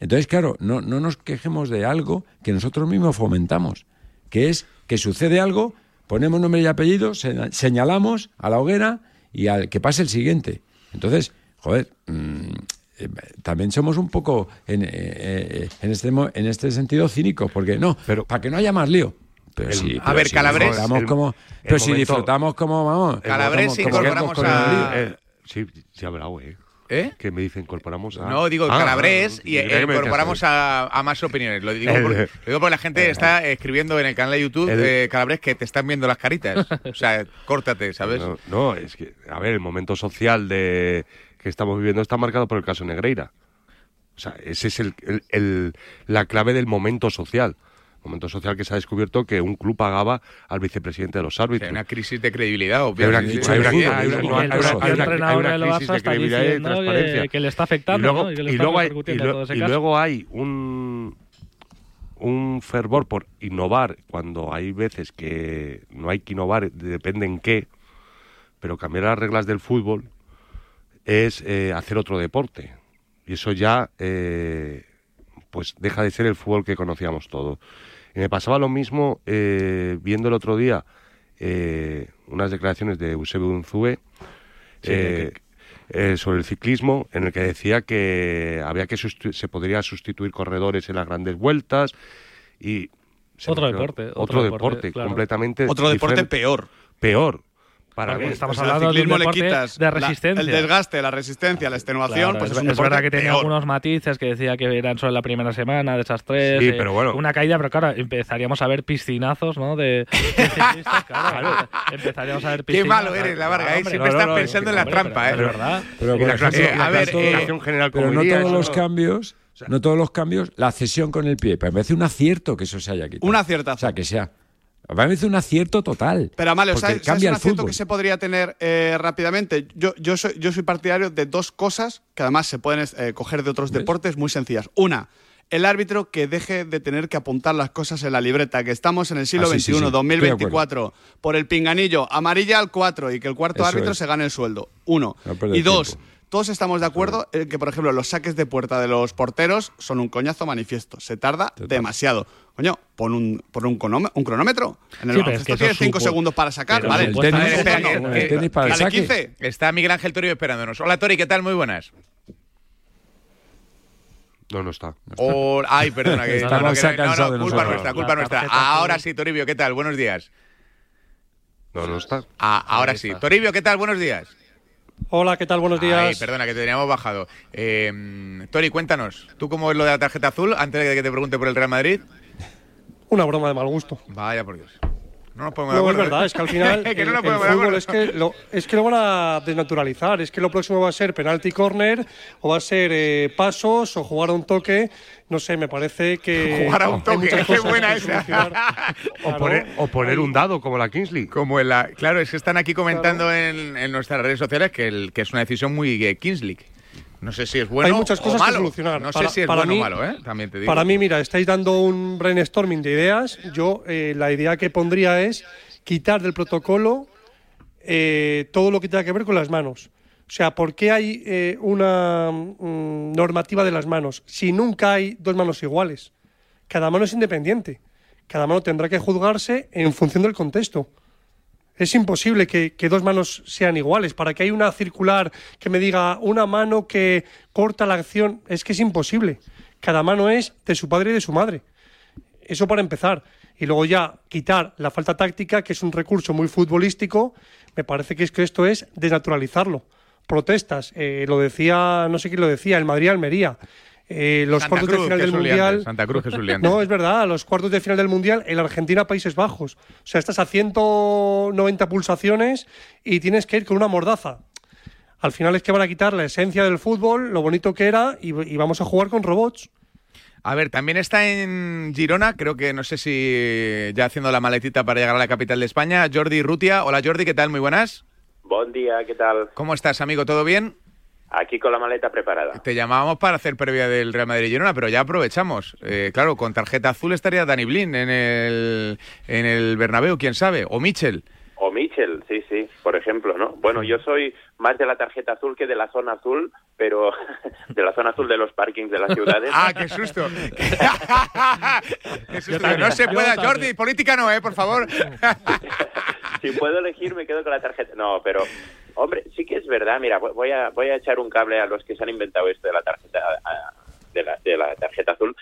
Entonces, claro, no, no nos quejemos de algo que nosotros mismos fomentamos, que es que sucede algo, ponemos nombre y apellido, se- señalamos a la hoguera y al que pase el siguiente. Entonces, joder, mm, eh, también somos un poco en, eh, eh, en, este, en este sentido cínicos, porque no, para que no haya más lío. Pero El- sí, a pero ver, si Calabres, disfrutamos el- como, el pero si momento- disfrutamos como vamos. Calabres, como- como incorporamos a-. Eh, sí, sí ha hablado, ¿eh? ¿Eh? Que me dice incorporamos a... No, digo Ah, Calabres ah, y eh, incorporamos a, a más opiniones. Lo digo, porque, lo digo porque la gente está escribiendo en el canal de YouTube, El- eh, Calabres, que te están viendo las caritas. O sea, córtate, ¿sabes? No, no, es que, a ver, el momento social de que estamos viviendo está marcado por el caso Negreira. O sea, ese es el, el- el- la clave del momento social. Momento social que se ha descubierto que un club pagaba al vicepresidente de los árbitros. Hay una crisis de credibilidad, obviamente. hay una- crisis de credibilidad y de que- transparencia. que le está afectando, Y luego, ¿no? Y que le y está luego hay, y lo- todo ese y luego hay un, un fervor por innovar cuando hay veces que no hay que innovar, depende en qué, pero cambiar las reglas del fútbol es eh, hacer otro deporte. Y eso ya eh, pues deja de ser el fútbol que conocíamos todos. Y me pasaba lo mismo eh, viendo el otro día eh, unas declaraciones de Eusebio Unzúe Sí, eh, eh, sobre el ciclismo, en el que decía que había que se podría sustituir corredores en las grandes vueltas y Otro deporte, otro, otro deporte, deporte, claro. completamente Otro deporte diferente. peor. peor para Porque mí. estamos hablando de un ciclismo le deporte quitas de la- resistencia. el desgaste, la resistencia, la extenuación, Claro, pues es, es, un es verdad que tenía peor. algunos matices que decía que eran solo la primera semana de esas tres. Sí, eh, pero bueno. Una caída, pero claro, empezaríamos a ver piscinazos, ¿no? De, de ciclistas, claro. Empezaríamos a ver Qué piscinazos. malo eres, la Varga, ¿eh? Siempre no, estás no, no, pensando es en la trampa, pero ¿eh? Es verdad. Pero, por ejemplo, a ver, eh, general pero no todos los cambios, no todos los cambios, la cesión con el pie. Pero me parece un acierto que eso se haya quitado. Un aciertazo. O sea, que sea. Me parece un acierto total. Pero Amalio, ¿sabes, ¿sabes cambia un acierto fútbol. que se podría tener eh, rápidamente? Yo, yo, soy, yo soy partidario de dos cosas que además se pueden eh, coger de otros ¿Ves? deportes muy sencillas. Una, el árbitro que deje de tener que apuntar las cosas en la libreta, que estamos en el siglo Ah, sí, XXI, sí, sí. De 2024, por el pinganillo, amarilla al 4 y que el cuarto Eso árbitro es. se gane el sueldo. Uno. No y dos, tiempo. Todos estamos de acuerdo en que, por ejemplo, los saques de puerta de los porteros son un coñazo manifiesto. Se tarda demasiado. Coño, pon un, pon un, cronómetro. En el Sí, pero es que tienes cinco supo- segundos para sacar, pero ¿vale? el ver, tenis, espera, no, el tenis para el saque. 15. Está Miguel Ángel Toribio esperándonos. Hola, Tori, ¿qué tal? Muy buenas. No, no está. O- ay, perdona. Que, no, no, que- no, no, culpa nuestra, culpa nuestra. Ahora sí, Toribio, ¿qué tal? Buenos días. No, no está. Ah, ahora sí. Toribio, ¿qué tal? Buenos días. Hola, ¿qué tal? Buenos días. Ay, perdona, que te teníamos bajado. Eh, Tori, cuéntanos. ¿Tú cómo es lo de la tarjeta azul? Antes de que te pregunte por el Real Madrid. Una broma de mal gusto. Vaya por Dios. No nos ponemos de No, es acuerdo. verdad, es que al final que el, no nos el ponemos de fútbol es que, lo, es que lo van a desnaturalizar. Es que lo próximo va a ser penalti corner, o va a ser eh, pasos, o jugar a un toque. No sé, me parece que. Jugar a un toque, qué buena esa. O Claro, poner, o poner un dado como la Kingsley. Como en la, claro, es que están aquí comentando en, en nuestras redes sociales que, el, que es una decisión muy eh, Kingsley. No sé si es bueno hay muchas o cosas malo. que solucionar. No sé si es para bueno mí- o malo, ¿eh? También te digo. Para mí, mira, estáis dando un brainstorming de ideas. Yo eh, la idea que pondría es quitar del protocolo eh, todo lo que tenga que ver con las manos. O sea, ¿por qué hay eh, una mm, normativa de las manos si nunca hay dos manos iguales? Cada mano es independiente. Cada mano tendrá que juzgarse en función del contexto. Es imposible que, que dos manos sean iguales. Para que haya una circular que me diga una mano que corta la acción, es que es imposible. Cada mano es de su padre y de su madre. Eso para empezar. Y luego ya quitar la falta táctica, que es un recurso muy futbolístico, me parece que es que esto es desnaturalizarlo. Protestas, eh, lo decía, no sé quién lo decía, el Madrid-Almería. Eh, los Santa cuartos de final del Mundial. Santa Cruz, Jesús. No, es verdad, los cuartos de final del Mundial, el Argentina-Países Bajos. O sea, estás a 190 pulsaciones y tienes que ir con una mordaza. Al final es que van a quitar la esencia del fútbol, lo bonito que era, y, y vamos a jugar con robots. A ver, también está en Girona, creo que no sé si ya haciendo la maletita para llegar a la capital de España, Jordi Rutia. Hola Jordi, ¿qué tal? Muy buenas. Buen día, ¿qué tal? ¿Cómo estás, amigo? ¿Todo bien? Aquí con la maleta preparada. Te llamábamos para hacer previa del Real Madrid-Girona, pero ya aprovechamos. Eh, claro, con tarjeta azul estaría Dani Blin en el, en el Bernabéu, quién sabe, o Michel. O Michel, sí, sí, por ejemplo, ¿no? Bueno, yo soy más de la tarjeta azul que de la zona azul, pero de la zona azul de los parkings de las ciudades. ¡Ah, qué susto! ¡Qué susto! Que no se pueda, Jordi, política no, ¿eh? Por favor. si puedo elegir, me quedo con la tarjeta. No, pero, hombre, sí que es verdad. Mira, voy a, voy a echar un cable a los que se han inventado esto de la tarjeta, de la, de la tarjeta azul.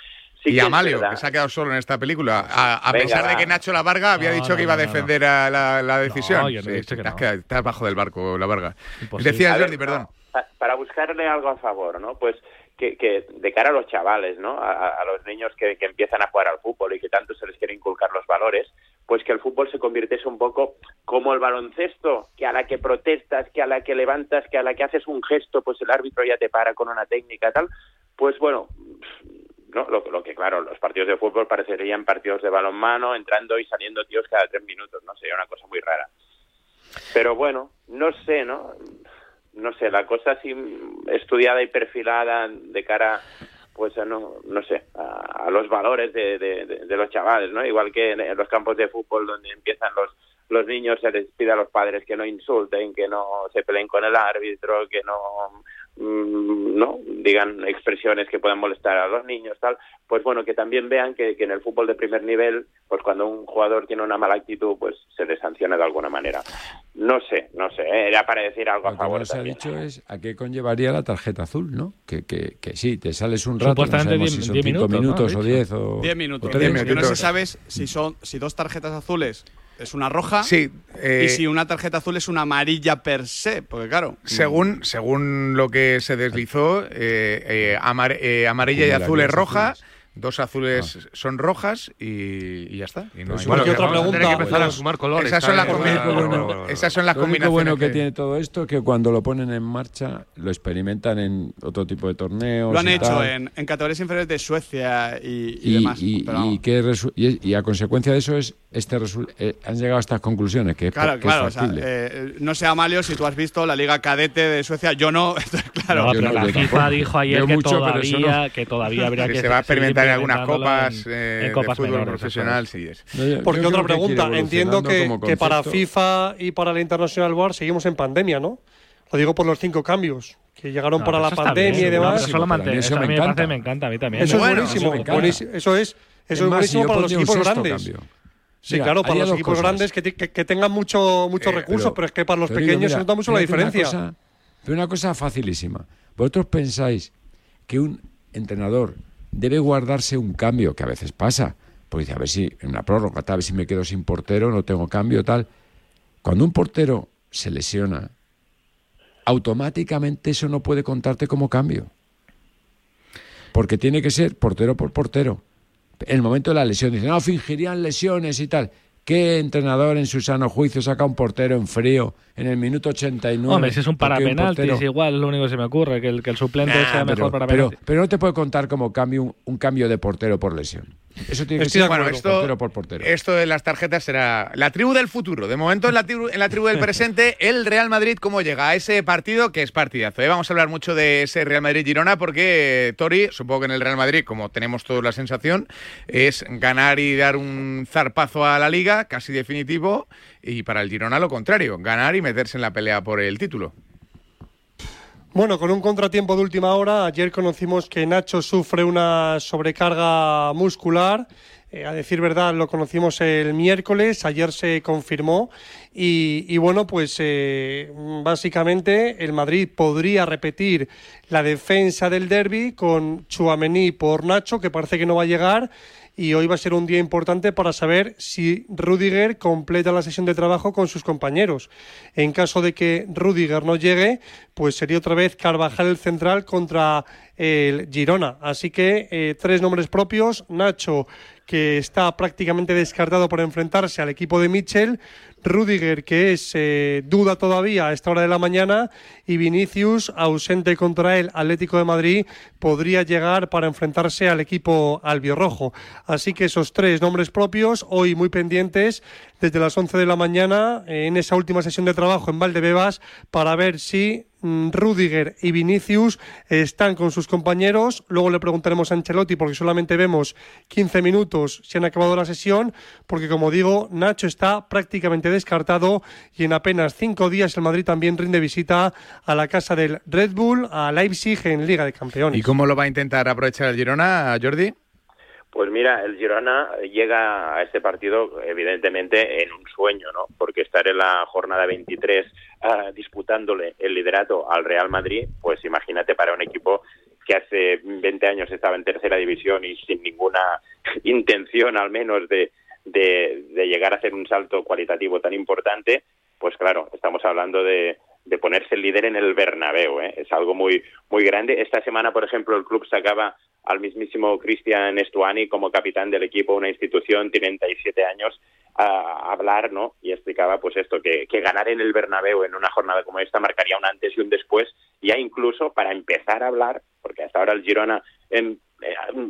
Sí y Amalio, que se ha quedado solo en esta película, a, a Venga, pesar de que Nacho La Varga había No, dicho no, que iba a no, no. defender a la, la decisión. No, yo no he Sí, dicho que te has no. quedado- estás bajo del barco, La Varga. Imposible. Decías, A ver, Jordi, perdón. pa- para buscarle algo a favor, ¿no? Pues que, que de cara a los chavales, ¿no? A, a los niños que, que empiezan a jugar al fútbol y que tanto se les quiere inculcar los valores, pues que el fútbol se convirtiese un poco como el baloncesto, que a la que protestas, que a la que levantas, que a la que haces un gesto, pues el árbitro ya te para con una técnica tal. Pues bueno, no, lo, lo que claro, los partidos de fútbol parecerían partidos de balonmano, entrando y saliendo tíos cada tres minutos, no sería una cosa muy rara. Pero bueno, no sé, ¿no? No sé, la cosa así estudiada y perfilada de cara, pues a no, no sé, a, los valores de, de- de- de los chavales, ¿no? Igual que en, en los campos de fútbol donde empiezan los los niños se les pide a los padres que no insulten, que no se peleen con el árbitro, que no mm, no digan expresiones que puedan molestar a los niños, tal, pues bueno, que también vean que, que en el fútbol de primer nivel, pues cuando un jugador tiene una mala actitud, pues se le sanciona de alguna manera. No sé, no sé, ¿eh? era para decir algo a Lo que favor no se ha dicho es a qué conllevaría la tarjeta azul, ¿no? Que, que, que sí, te sales un rato, no Supuestamente sabemos diez- si son diez cinco minutos, ¿no? minutos Ha o diez o... 10 minutos. o tres que no se minutos. sabe es si son si dos tarjetas azules es una roja Sí, eh, y si una tarjeta azul es una amarilla per se, porque claro. Según, según lo que se deslizó, eh, eh, amar- eh, amarilla y azul es roja, azules. Dos azules son rojas y, y ya está. Y no Pues hay igual más. que otra pregunta, que empezar a sumar colores. Esas son las, Lo combina- único bueno- esas son las lo único combinaciones. bueno que que- tiene todo esto es que cuando lo ponen en marcha lo experimentan en otro tipo de torneos. Lo han y hecho tal. en, en categorías inferiores de Suecia y, y Y, demás. y- pero y vamos. qué resu- y- y a consecuencia de eso es este resu- eh, han llegado a estas conclusiones que es, Claro, que es claro. o sea, eh, no sé, Amalio, si tú has visto la Liga Cadete de Suecia, yo no. claro. No, pero la FIFA dijo ayer que, mucho, todavía, no. que todavía habría que se va a experimentar en algunas copas, en- eh, en de copas fútbol menores, profesional, sí es. No, yo- Porque yo otra que pregunta, entiendo que, que para. FIFA y para la International Board seguimos en pandemia, ¿no? Lo digo por los cinco cambios que llegaron No, para la pandemia bien, y demás. no, eso lo mantiene, eso a mí me parece, me encanta, a mí también. Eso es Bueno, buenísimo. eso me encanta. buenísimo. Eso es, eso Es es más, buenísimo para los equipos grandes. cambio. Sí, Mira, claro, para los equipos cosas. grandes que, que- que tengan mucho, mucho Eh, recursos, pero- pero es que para los digo, pequeños mira, se nota mucho la una diferencia. cosa- pero una cosa facilísima. ¿Vosotros pensáis que un entrenador debe guardarse un cambio, que a veces pasa? Pues dice, a ver si en una prórroga, tal, a ver si me quedo sin portero, no tengo cambio, tal. Cuando un portero se lesiona, automáticamente eso no puede contarte como cambio. Porque tiene que ser portero por portero. En el momento de la lesión, dicen, no, fingirían lesiones y tal. ¿Qué entrenador en su sano juicio saca un portero en frío en el minuto 89? Hombre, si es un Porque parapenaltis, portero- igual es lo único que se me ocurre, que el, que el suplente Nah, sea mejor para pero, penaltis. pero no te puede contar como cambio un, un cambio de portero por lesión. Eso tiene que Estoy ser bueno, Esto, portero por portero. esto de las tarjetas será la tribu del futuro. De momento en la tribu, en la tribu del presente, el Real Madrid, ¿cómo llega a ese partido? Que es partidazo. ¿eh? Vamos a hablar mucho de ese Real Madrid-Girona porque Tori, supongo que en el Real Madrid, como tenemos todos la sensación, es ganar y dar un zarpazo a la liga, casi definitivo, y para el Girona lo contrario, ganar y meterse en la pelea por el título. Bueno, con un contratiempo de última hora, ayer conocimos que Nacho sufre una sobrecarga muscular Eh, a decir verdad, lo conocimos el miércoles, ayer se confirmó y, bueno, pues eh, básicamente el Madrid podría repetir la defensa del derby con Chuamení por Nacho, que parece que no va a llegar y hoy va a ser un día importante para saber si Rudiger completa la sesión de trabajo con sus compañeros. En caso de que Rudiger no llegue, pues sería otra vez Carvajal el central contra el Girona. Así que eh, tres nombres propios, Nacho que está prácticamente descartado por enfrentarse al equipo de Mitchell, Rudiger, que es eh, duda todavía a esta hora de la mañana, y Vinicius, ausente contra el Atlético de Madrid, podría llegar para enfrentarse al equipo albiorrojo. Así que esos tres nombres propios, hoy muy pendientes, desde las 11 de la mañana, en esa última sesión de trabajo en Valdebebas, para ver si Rudiger y Vinicius están con sus compañeros. Luego le preguntaremos a Ancelotti, porque solamente vemos 15 minutos si han acabado la sesión, porque como digo, Nacho está prácticamente descartado y en apenas cinco días el Madrid también rinde visita a la casa del Red Bull, a Leipzig en Liga de Campeones. ¿Y cómo lo va a intentar aprovechar el Girona, Jordi? Pues mira, el Girona llega a este partido evidentemente en un sueño, ¿no? Porque estar en la jornada 23 ah, disputándole el liderato al Real Madrid, pues imagínate para un equipo que hace 20 años estaba en tercera división y sin ninguna intención al menos de, de, de llegar a hacer un salto cualitativo tan importante, pues claro, estamos hablando de, de ponerse líder en el Bernabéu, ¿eh? es algo muy muy grande. Esta semana, por ejemplo, el club sacaba al mismísimo Cristian Estuani como capitán del equipo, una institución, 37 años, a hablar, ¿no? Y explicaba, pues esto, que, que ganar en el Bernabéu en una jornada como esta marcaría un antes y un después, ya incluso para empezar a hablar, porque hasta ahora el Girona eh,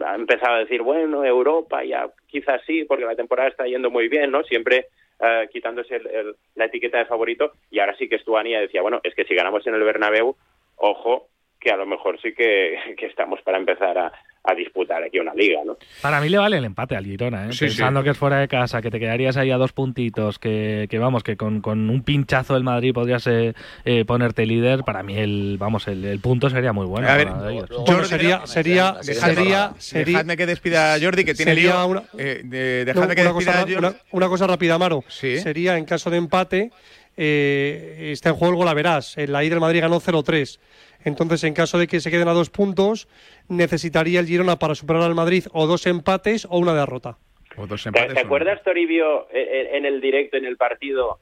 ha empezado a decir, bueno, Europa ya quizás sí, porque la temporada está yendo muy bien, ¿no? Siempre eh, quitándose el- el- la etiqueta de favorito, y ahora sí que Estuani decía, bueno, es que si ganamos en el Bernabéu, ojo, que a lo mejor sí que, que estamos para empezar a, a disputar aquí una liga, ¿no? Para mí le vale el empate al Girona, ¿eh? Sí, pensando sí. que es fuera de casa, que te quedarías ahí a dos puntitos, que, que vamos, que con, con un pinchazo del Madrid podrías eh, eh, ponerte líder. Para mí el vamos el, el punto sería muy bueno. A ver, para ellos. Bueno, sería, sería, Dejadme- sería, sería, dejadme que despida a Jordi, que tiene lío. una- Eh, de- No, dejadme que una, despida cosa, a ra- Jordi. una- una cosa rápida, Amaro. Sería en caso de empate, eh, está en juego el gol a verás. En la ida el Madrid ganó 0-3. Entonces, en caso de que se queden a dos puntos, necesitaría el Girona para superar al Madrid o dos empates o una derrota. O dos ¿Te, te acuerdas, Toribio, eh, eh, en el directo, en el partido,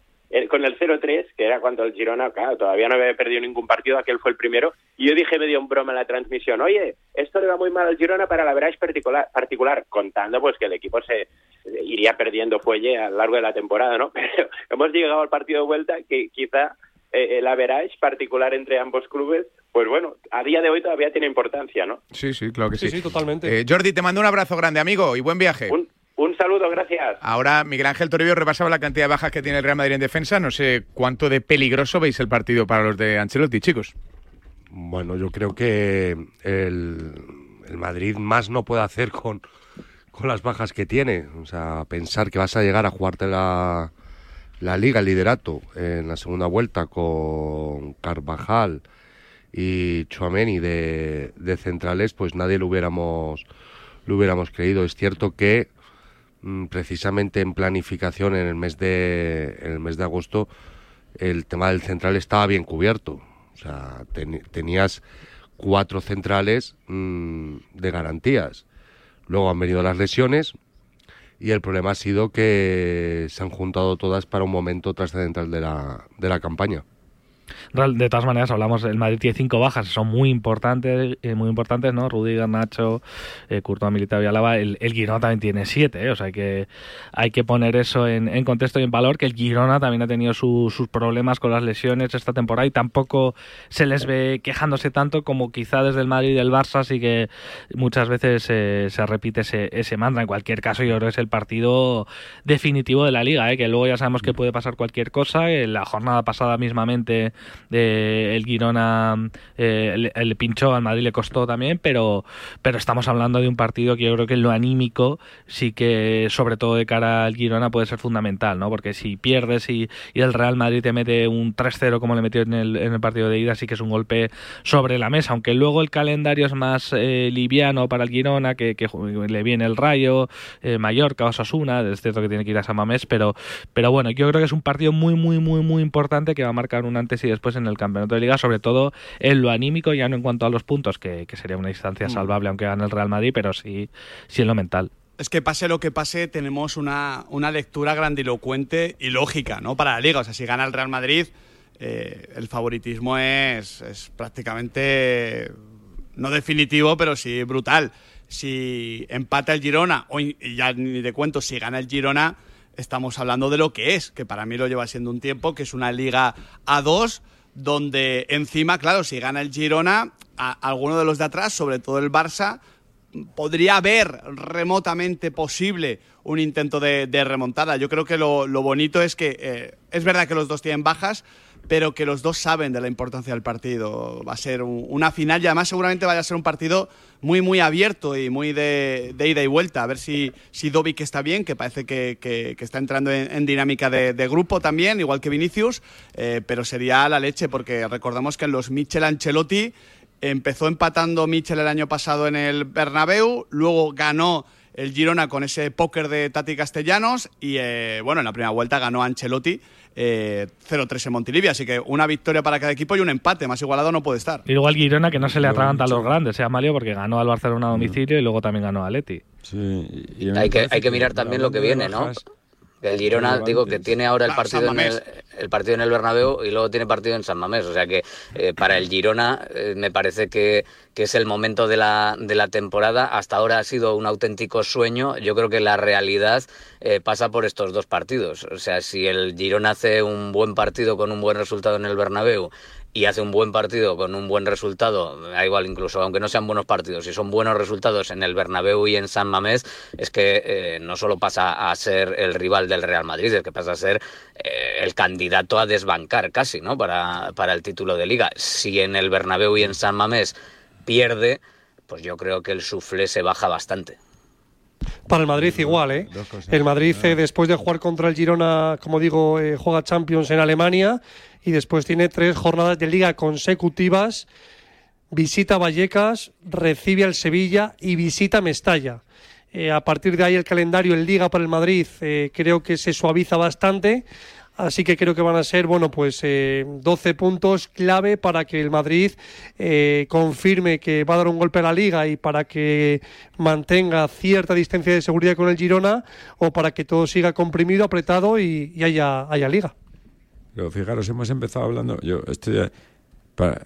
con el 0-3, que era cuando el Girona, claro, todavía no había perdido ningún partido, aquel fue el primero, y yo dije medio en broma en la transmisión, oye, esto le va muy mal al Girona para la veráis particular, particular contando pues que el equipo se eh, iría perdiendo fuelle a lo largo de la temporada, ¿no? Pero hemos llegado al partido de vuelta que quizá eh, el average particular entre ambos clubes, pues bueno, a día de hoy todavía tiene importancia, ¿no? Sí, sí, claro que sí. Sí, sí, totalmente. Eh, Jordi, te mando un abrazo grande, amigo, y buen viaje. Un, un saludo, gracias. Ahora Miguel Ángel Toribio repasaba la cantidad de bajas que tiene el Real Madrid en defensa. No sé cuánto de peligroso veis el partido para los de Ancelotti, chicos. Bueno, yo creo que el, el Madrid más no puede hacer con, con las bajas que tiene. O sea, pensar que vas a llegar a jugarte la, la liga, el liderato, en la segunda vuelta con Carvajal y Chuameni de, de centrales, pues nadie lo hubiéramos, lo hubiéramos creído. Es cierto que precisamente en planificación en el mes de, en el mes de agosto el tema del central estaba bien cubierto. O sea, tenías cuatro centrales mm, de garantías. Luego han venido las lesiones y el problema ha sido que se han juntado todas para un momento trascendental de la, de la campaña. De todas maneras, hablamos, el Madrid tiene cinco bajas, son muy importantes, eh, muy importantes, ¿no? Rudiger, Nacho, eh, Courtois, y Alaba. El, el Girona también tiene siete, ¿eh? O sea, que, hay que poner eso en, en contexto y en valor, que el Girona también ha tenido su- sus problemas con las lesiones esta temporada y tampoco se les ve quejándose tanto como quizá desde el Madrid y el Barça, así que muchas veces eh, se repite ese, ese mantra. En cualquier caso, yo creo que es el partido definitivo de la Liga, ¿eh? Que luego ya sabemos que puede pasar cualquier cosa. En la jornada pasada mismamente el Girona eh, le pinchó, al Madrid le costó también, pero, pero estamos hablando de un partido que yo creo que lo anímico sí que, sobre todo de cara al Girona, puede ser fundamental, ¿no? Porque si pierdes y, y el Real Madrid te mete un 3-0 como le metió en el, en el partido de ida, sí que es un golpe sobre la mesa, aunque luego el calendario es más eh, liviano para el Girona, que, le viene el Rayo, eh, Mallorca, Osasuna, es cierto que tiene que ir a San Mamés, pero, pero bueno, yo creo que es un partido muy, muy, muy, muy importante que va a marcar un antes y después en el campeonato de liga, sobre todo en lo anímico, ya no en cuanto a los puntos, que, que sería una distancia Mm. salvable aunque gane el Real Madrid, pero sí, sí en lo mental. Es que pase lo que pase, tenemos una, una lectura grandilocuente y lógica, ¿no? Para la liga. O sea, si gana el Real Madrid, eh, el favoritismo es, es prácticamente no definitivo, pero sí brutal. Si empata el Girona, o y ya ni te cuento, si gana el Girona, estamos hablando de lo que es, que para mí lo lleva siendo un tiempo, que es una liga A2, donde encima, claro, si gana el Girona, a- alguno de los de atrás, sobre todo el Barça, podría haber remotamente posible un intento de, de remontada. Yo creo que lo, lo bonito es que eh, es verdad que los dos tienen bajas, pero que los dos saben de la importancia del partido. Va a ser un- una final y además seguramente vaya a ser un partido muy, muy abierto y muy de, ida y vuelta. A ver si, si Dovic está bien, que parece que, que- está entrando en, dinámica de, de grupo también, igual que Vinicius, eh, pero sería la leche porque recordamos que en los Michel Ancelotti Empezó empatando Michel el año pasado en el Bernabéu, luego ganó el Girona con ese póker de Tati Castellanos y eh, bueno, en la primera vuelta ganó Ancelotti eh, 0-3 en Montilivi, así que una victoria para cada equipo y un empate, más igualado no puede estar. Y luego al Girona que no se le atraganta a los grandes, sea Malio, porque ganó al Barcelona a domicilio y luego también ganó a Leti. Hay que, hay que mirar también lo que viene, ¿no? El Girona, digo, que tiene ahora el partido, en el, Mamés. el partido en el Bernabéu y luego tiene partido en San Mamés. O sea que eh, para el Girona eh, me parece que, que es el momento de la, de la temporada. Hasta ahora ha sido un auténtico sueño. Yo creo que la realidad eh, pasa por estos dos partidos. O sea, si el Girona hace un buen partido con un buen resultado en el Bernabéu y hace un buen partido con un buen resultado, da igual incluso aunque no sean buenos partidos, si son buenos resultados en el Bernabéu y en San Mamés, es que eh, no solo pasa a ser el rival del Real Madrid, es que pasa a ser eh, el candidato a desbancar casi, ¿no? Para, para el título de liga. Si en el Bernabéu y en San Mamés pierde, pues yo creo que el suflé se baja bastante. Para el Madrid igual, ¿eh? El Madrid, eh, después de jugar contra el Girona, como digo, eh, juega Champions en Alemania y después tiene tres jornadas de liga consecutivas. Visita Vallecas, recibe al Sevilla y visita Mestalla. Eh, a partir de ahí el calendario en Liga para el Madrid eh, creo que se suaviza bastante. Así que creo que van a ser, bueno, pues eh, 12 puntos clave para que el Madrid eh, confirme que va a dar un golpe a la liga y para que mantenga cierta distancia de seguridad con el Girona o para que todo siga comprimido, apretado y, y haya, haya liga. Pero fijaros, hemos empezado hablando. Yo estoy. Para,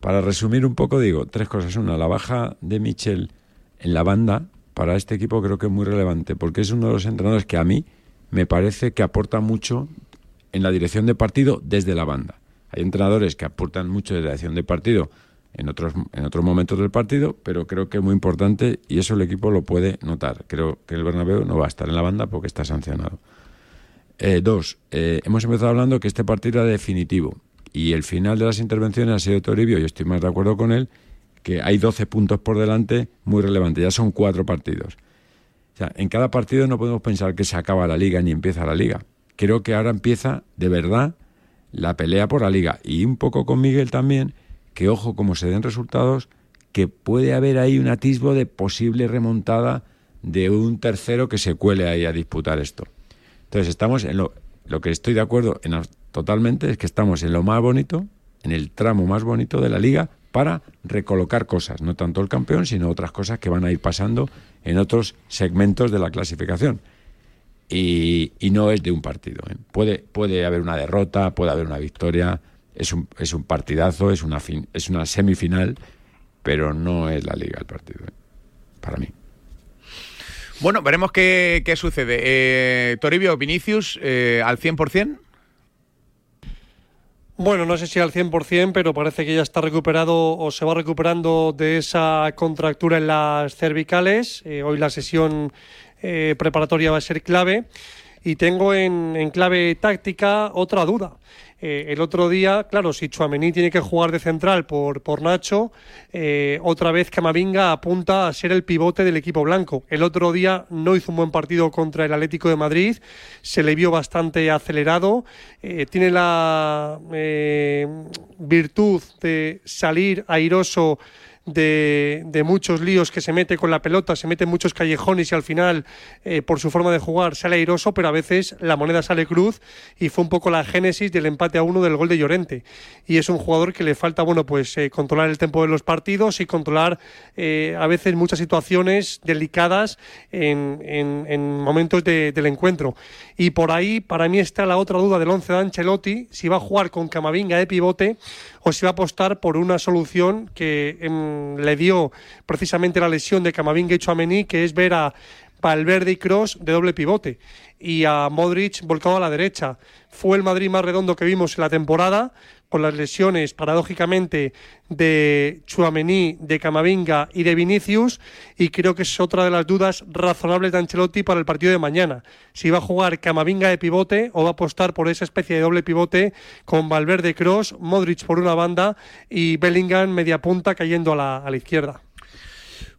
para resumir un poco, digo tres cosas. Una, la baja de Michel en la banda para este equipo creo que es muy relevante porque es uno de los entrenadores que a mí me parece que aporta mucho en la dirección de partido desde la banda. Hay entrenadores que aportan mucho de la dirección de partido en otros, en otros momentos del partido, pero creo que es muy importante y eso el equipo lo puede notar. Creo que el Bernabéu no va a estar en la banda porque está sancionado. Eh, dos, eh, hemos empezado hablando que este partido era definitivo y el final de las intervenciones ha sido Toribio, y estoy más de acuerdo con él, que hay 12 puntos por delante muy relevantes, ya son cuatro partidos. O sea, en cada partido no podemos pensar que se acaba la liga ni empieza la liga. Creo que ahora empieza de verdad la pelea por la liga. Y un poco con Miguel también, que ojo como se den resultados, que puede haber ahí un atisbo de posible remontada de un tercero que se cuele ahí a disputar esto. Entonces estamos en lo, que estoy de acuerdo en, totalmente es que estamos en lo más bonito, en el tramo más bonito de la liga para recolocar cosas, no tanto el campeón, sino otras cosas que van a ir pasando en otros segmentos de la clasificación. Y, y no es de un partido. ¿eh? Puede, puede haber una derrota, puede haber una victoria, es un, es un partidazo, es una, fin, es una semifinal, pero no es la liga el partido, ¿eh? para mí. Bueno, veremos qué, qué sucede. Eh, Toribio, Vinicius, eh, al 100%. Bueno, no sé si al 100%, pero parece que ya está recuperado o se va recuperando de esa contractura en las cervicales. Eh, hoy la sesión eh, preparatoria va a ser clave. Y tengo en, clave táctica otra duda. Eh, el otro día, claro, si Chuamení tiene que jugar de central por, por Nacho, eh, otra vez Camavinga apunta a ser el pivote del equipo blanco. El otro día no hizo un buen partido contra el Atlético de Madrid, se le vio bastante acelerado, eh, tiene la virtud de salir airoso de, de muchos líos que se mete con la pelota, se mete en muchos callejones y al final, eh, por su forma de jugar, sale airoso, pero a veces la moneda sale cruz y fue un poco la génesis del empate a uno del gol de Llorente. Y es un jugador que le falta, bueno, pues eh, controlar el tiempo de los partidos y controlar eh, a veces muchas situaciones delicadas en, en- en momentos de- del encuentro. Y por ahí, para mí, está la otra duda del 11 de Ancelotti, si va a jugar con Camavinga de pivote o si va a apostar por una solución que em, le dio precisamente la lesión de Camavinga y Chouameni, que es ver a Valverde y Cross de doble pivote y a Modric volcado a la derecha. Fue el Madrid más redondo que vimos en la temporada, con las lesiones, paradójicamente, de Chuamení, de Camavinga y de Vinicius, y creo que es otra de las dudas razonables de Ancelotti para el partido de mañana. Si va a jugar Camavinga de pivote o va a apostar por esa especie de doble pivote con Valverde Cross, Modric por una banda y Bellingham media punta cayendo a la, a la izquierda.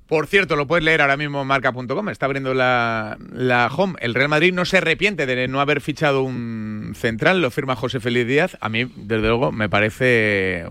Por cierto, lo puedes leer ahora mismo en marca.com, está abriendo la, la home. El Real Madrid no se arrepiente de no haber fichado un central, lo firma José Félix Díaz. A mí, desde luego, me parece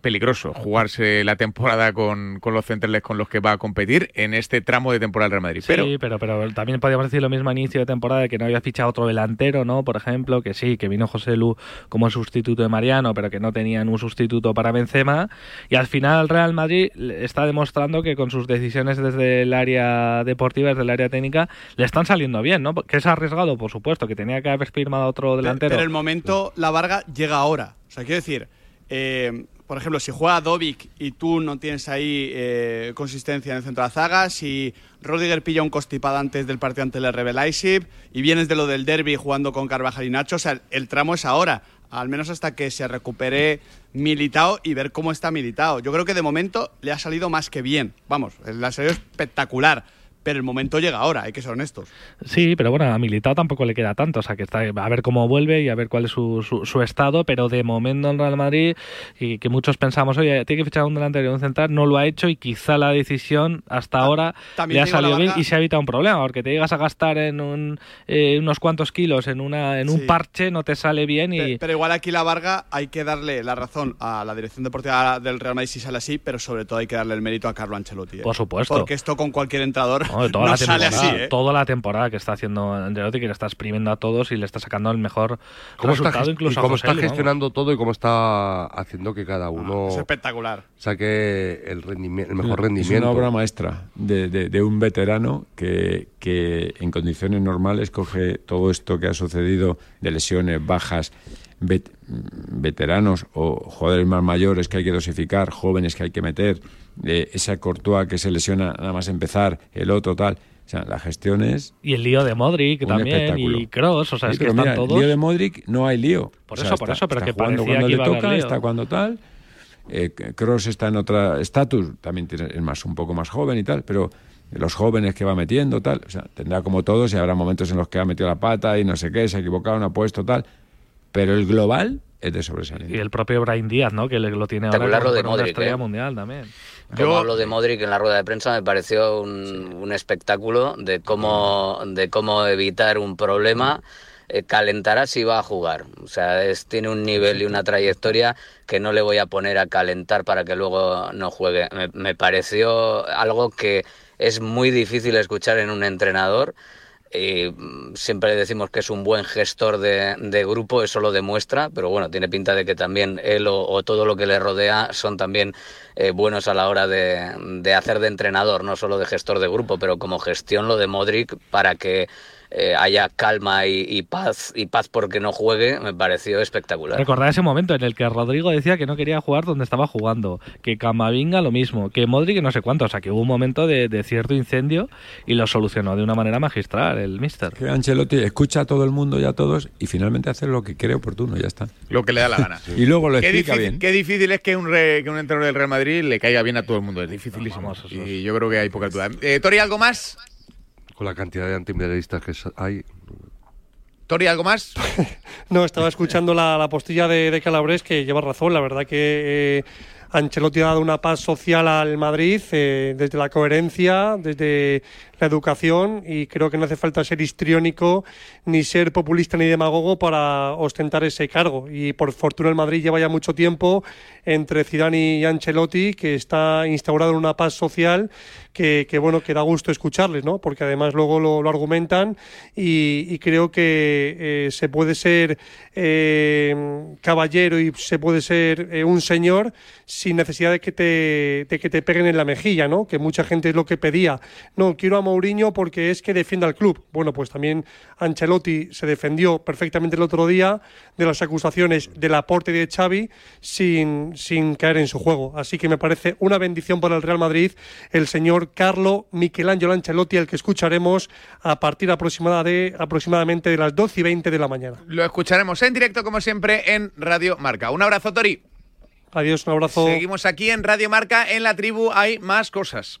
peligroso jugarse la temporada con, con los centrales con los que va a competir en este tramo de temporada del Real Madrid. Pero Sí, pero, pero también podríamos decir lo mismo a inicio de temporada, de que no había fichado otro delantero, ¿no? Por ejemplo, que sí, que vino José Lu como sustituto de Mariano, pero que no tenían un sustituto para Benzema. Y al final el Real Madrid está demostrando que con sus decisiones desde el área deportiva, desde el área técnica, le están saliendo bien, ¿no? Que es arriesgado, por supuesto, que tenía que haber firmado a otro delantero. Pero el momento, la Varga llega ahora. O sea, quiero decir, eh, por ejemplo, si juega Dovic y tú no tienes ahí eh, consistencia en el centro de la zaga, si Rodiger pilla un constipado antes del partido ante el RB Leipzig y vienes de lo del derby jugando con Carvajal y Nacho, o sea, el tramo es ahora. Al menos hasta que se recupere Militao y ver cómo está Militao. Yo creo que de momento le ha salido más que bien. Vamos, le ha salido espectacular. Pero el momento llega ahora, hay que ser honestos. Sí, pero bueno, a Militao tampoco le queda tanto, o sea que está a ver cómo vuelve y a ver cuál es su, su, su estado, pero de momento en Real Madrid, y que muchos pensamos, oye, tiene que fichar un delantero y un central, no lo ha hecho y quizá la decisión hasta ahora le ha salido bien y se ha evitado un problema, porque te llegas a gastar en un, eh, unos cuantos kilos en, una, en un parche, no te sale bien y... Pe- Pero igual aquí la Varga hay que darle la razón a la dirección deportiva del Real Madrid si sale así, pero sobre todo hay que darle el mérito a Carlo Ancelotti. ¿eh? Por supuesto. Porque esto con cualquier entrenador No, de toda no la sale temporada, así, ¿eh? toda la temporada que está haciendo Ancelotti, que le está exprimiendo a todos y le está sacando el mejor ¿Cómo está, resultado gest- incluso y a cómo José está gestionando todo y cómo está haciendo que cada uno Es espectacular. saque el, rendimi- el mejor Es rendimiento. una obra maestra de, de- de un veterano que, que en condiciones normales coge todo esto que ha sucedido de lesiones, bajas, vet- veteranos o jugadores más mayores que hay que dosificar, jóvenes que hay que meter, eh, esa Courtois que se lesiona nada más empezar, el otro tal. O sea, la gestión es Y el lío de Modric un también espectáculo. y Kroos, o sea, Sí, es que están mira, todos... El lío de Modric no hay lío. Por O sea, eso, por está- eso, pero está que jugando cuando que le iba a haber toca, lío. está cuando tal. Eh, Cross está en otra estatus, también tiene, es más un poco más joven y tal, pero los jóvenes que va metiendo tal, o sea, tendrá como todos y habrá momentos en los que ha metido la pata y no sé qué, se ha equivocado, no ha puesto tal, pero el global es de sobresaliente. Y el propio Brian Díaz, ¿no? Que le- lo tiene ahora como de fuera una Modric, estrella ¿eh? mundial también. Como hablo de Modric en la rueda de prensa, me pareció un, un espectáculo de cómo, de cómo evitar un problema. eh, calentará si va a jugar. O sea, es, tiene un nivel y una trayectoria que no le voy a poner a calentar para que luego no juegue. Me, me pareció algo que es muy difícil escuchar en un entrenador. Y mm, siempre decimos que es un buen gestor de, de grupo, eso lo demuestra, pero bueno, tiene pinta de que también él o, o todo lo que le rodea son también eh, buenos a la hora de, de hacer de entrenador, no solo de gestor de grupo, pero como gestión lo de Modric para que eh, haya calma y, y paz y paz porque no juegue, me pareció espectacular. Recordad ese momento en el que Rodrigo decía que no quería jugar donde estaba jugando, que Camavinga lo mismo, que Modric no sé cuánto, o sea que hubo un momento de, de cierto incendio y lo solucionó de una manera magistral el mister. Que Ancelotti escucha a todo el mundo y a todos y finalmente hace lo que cree oportuno, ya está. Lo que le da la gana. Y luego lo Qué explica difícil, bien. qué difícil es que un, re- que un entrenador del Real Madrid le caiga bien a todo el mundo. Es dificilísimo. y yo creo que hay poca duda. Eh, Tori, ¿algo más? Con la cantidad de antimedialistas que hay. Tori, ¿algo más? No, estaba escuchando la, la postilla de, de Calabres que lleva razón. La verdad que eh, Ancelotti ha dado una paz social al Madrid eh, desde la coherencia, desde la educación y creo que no hace falta ser histriónico ni ser populista ni demagogo para ostentar ese cargo. Y por fortuna el Madrid lleva ya mucho tiempo entre Zidane y Ancelotti que está instaurado en una paz social que, que, bueno que da gusto escucharles, ¿no? Porque además luego lo, lo argumentan y, y, creo que eh, se puede ser eh, caballero y se puede ser eh, un señor sin necesidad de que te de que te peguen en la mejilla, ¿no? Que mucha gente es lo que pedía. No quiero Mourinho porque es que defienda al club. Bueno, pues también Ancelotti se defendió perfectamente el otro día de las acusaciones del aporte de Xavi sin, sin caer en su juego. Así que me parece una bendición para el Real Madrid el señor Carlo Michelangelo Ancelotti, el que escucharemos a partir aproximada de, aproximadamente de las 12 y 20 de la mañana. Lo escucharemos en directo, como siempre, en Radio Marca. Un abrazo, Tori. Adiós, un abrazo. Seguimos aquí en Radio Marca. En la tribu hay más cosas.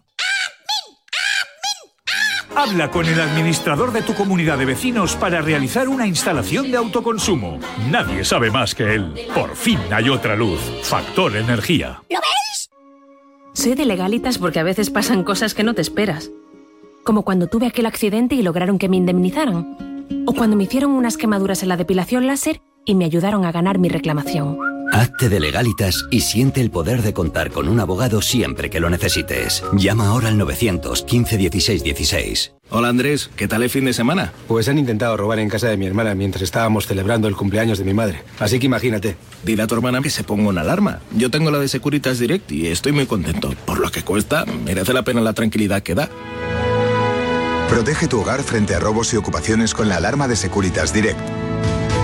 Habla con el administrador de tu comunidad de vecinos para realizar una instalación de autoconsumo. Nadie sabe más que él. Por fin hay otra luz. Factor Energía. ¿Lo veis? Soy de legalitas porque a veces pasan cosas que no te esperas. Como cuando tuve aquel accidente y lograron que me indemnizaran. O cuando me hicieron unas quemaduras en la depilación láser y me ayudaron a ganar mi reclamación. Hazte de legalitas y siente el poder de contar con un abogado siempre que lo necesites. Llama ahora al 915 16 16. Hola Andrés, ¿qué tal el fin de semana? Pues han intentado robar en casa de mi hermana mientras estábamos celebrando el cumpleaños de mi madre. Así que imagínate. Dile a tu hermana que se ponga una alarma. Yo tengo la de Securitas Direct y estoy muy contento. Por lo que cuesta, merece la pena la tranquilidad que da. Protege tu hogar frente a robos y ocupaciones con la alarma de Securitas Direct.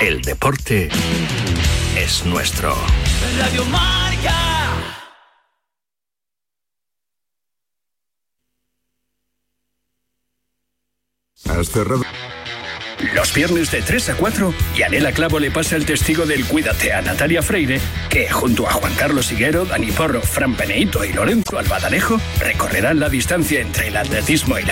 El deporte es nuestro. Radio Marca. Has cerrado. Los viernes de 3 a 4, Yanela Clavo le pasa el testigo del Cuídate a Natalia Freire, que junto a Juan Carlos Higuero, Dani Porro, Fran Peneito y Lorenzo Albadalejo recorrerán la distancia entre el atletismo y la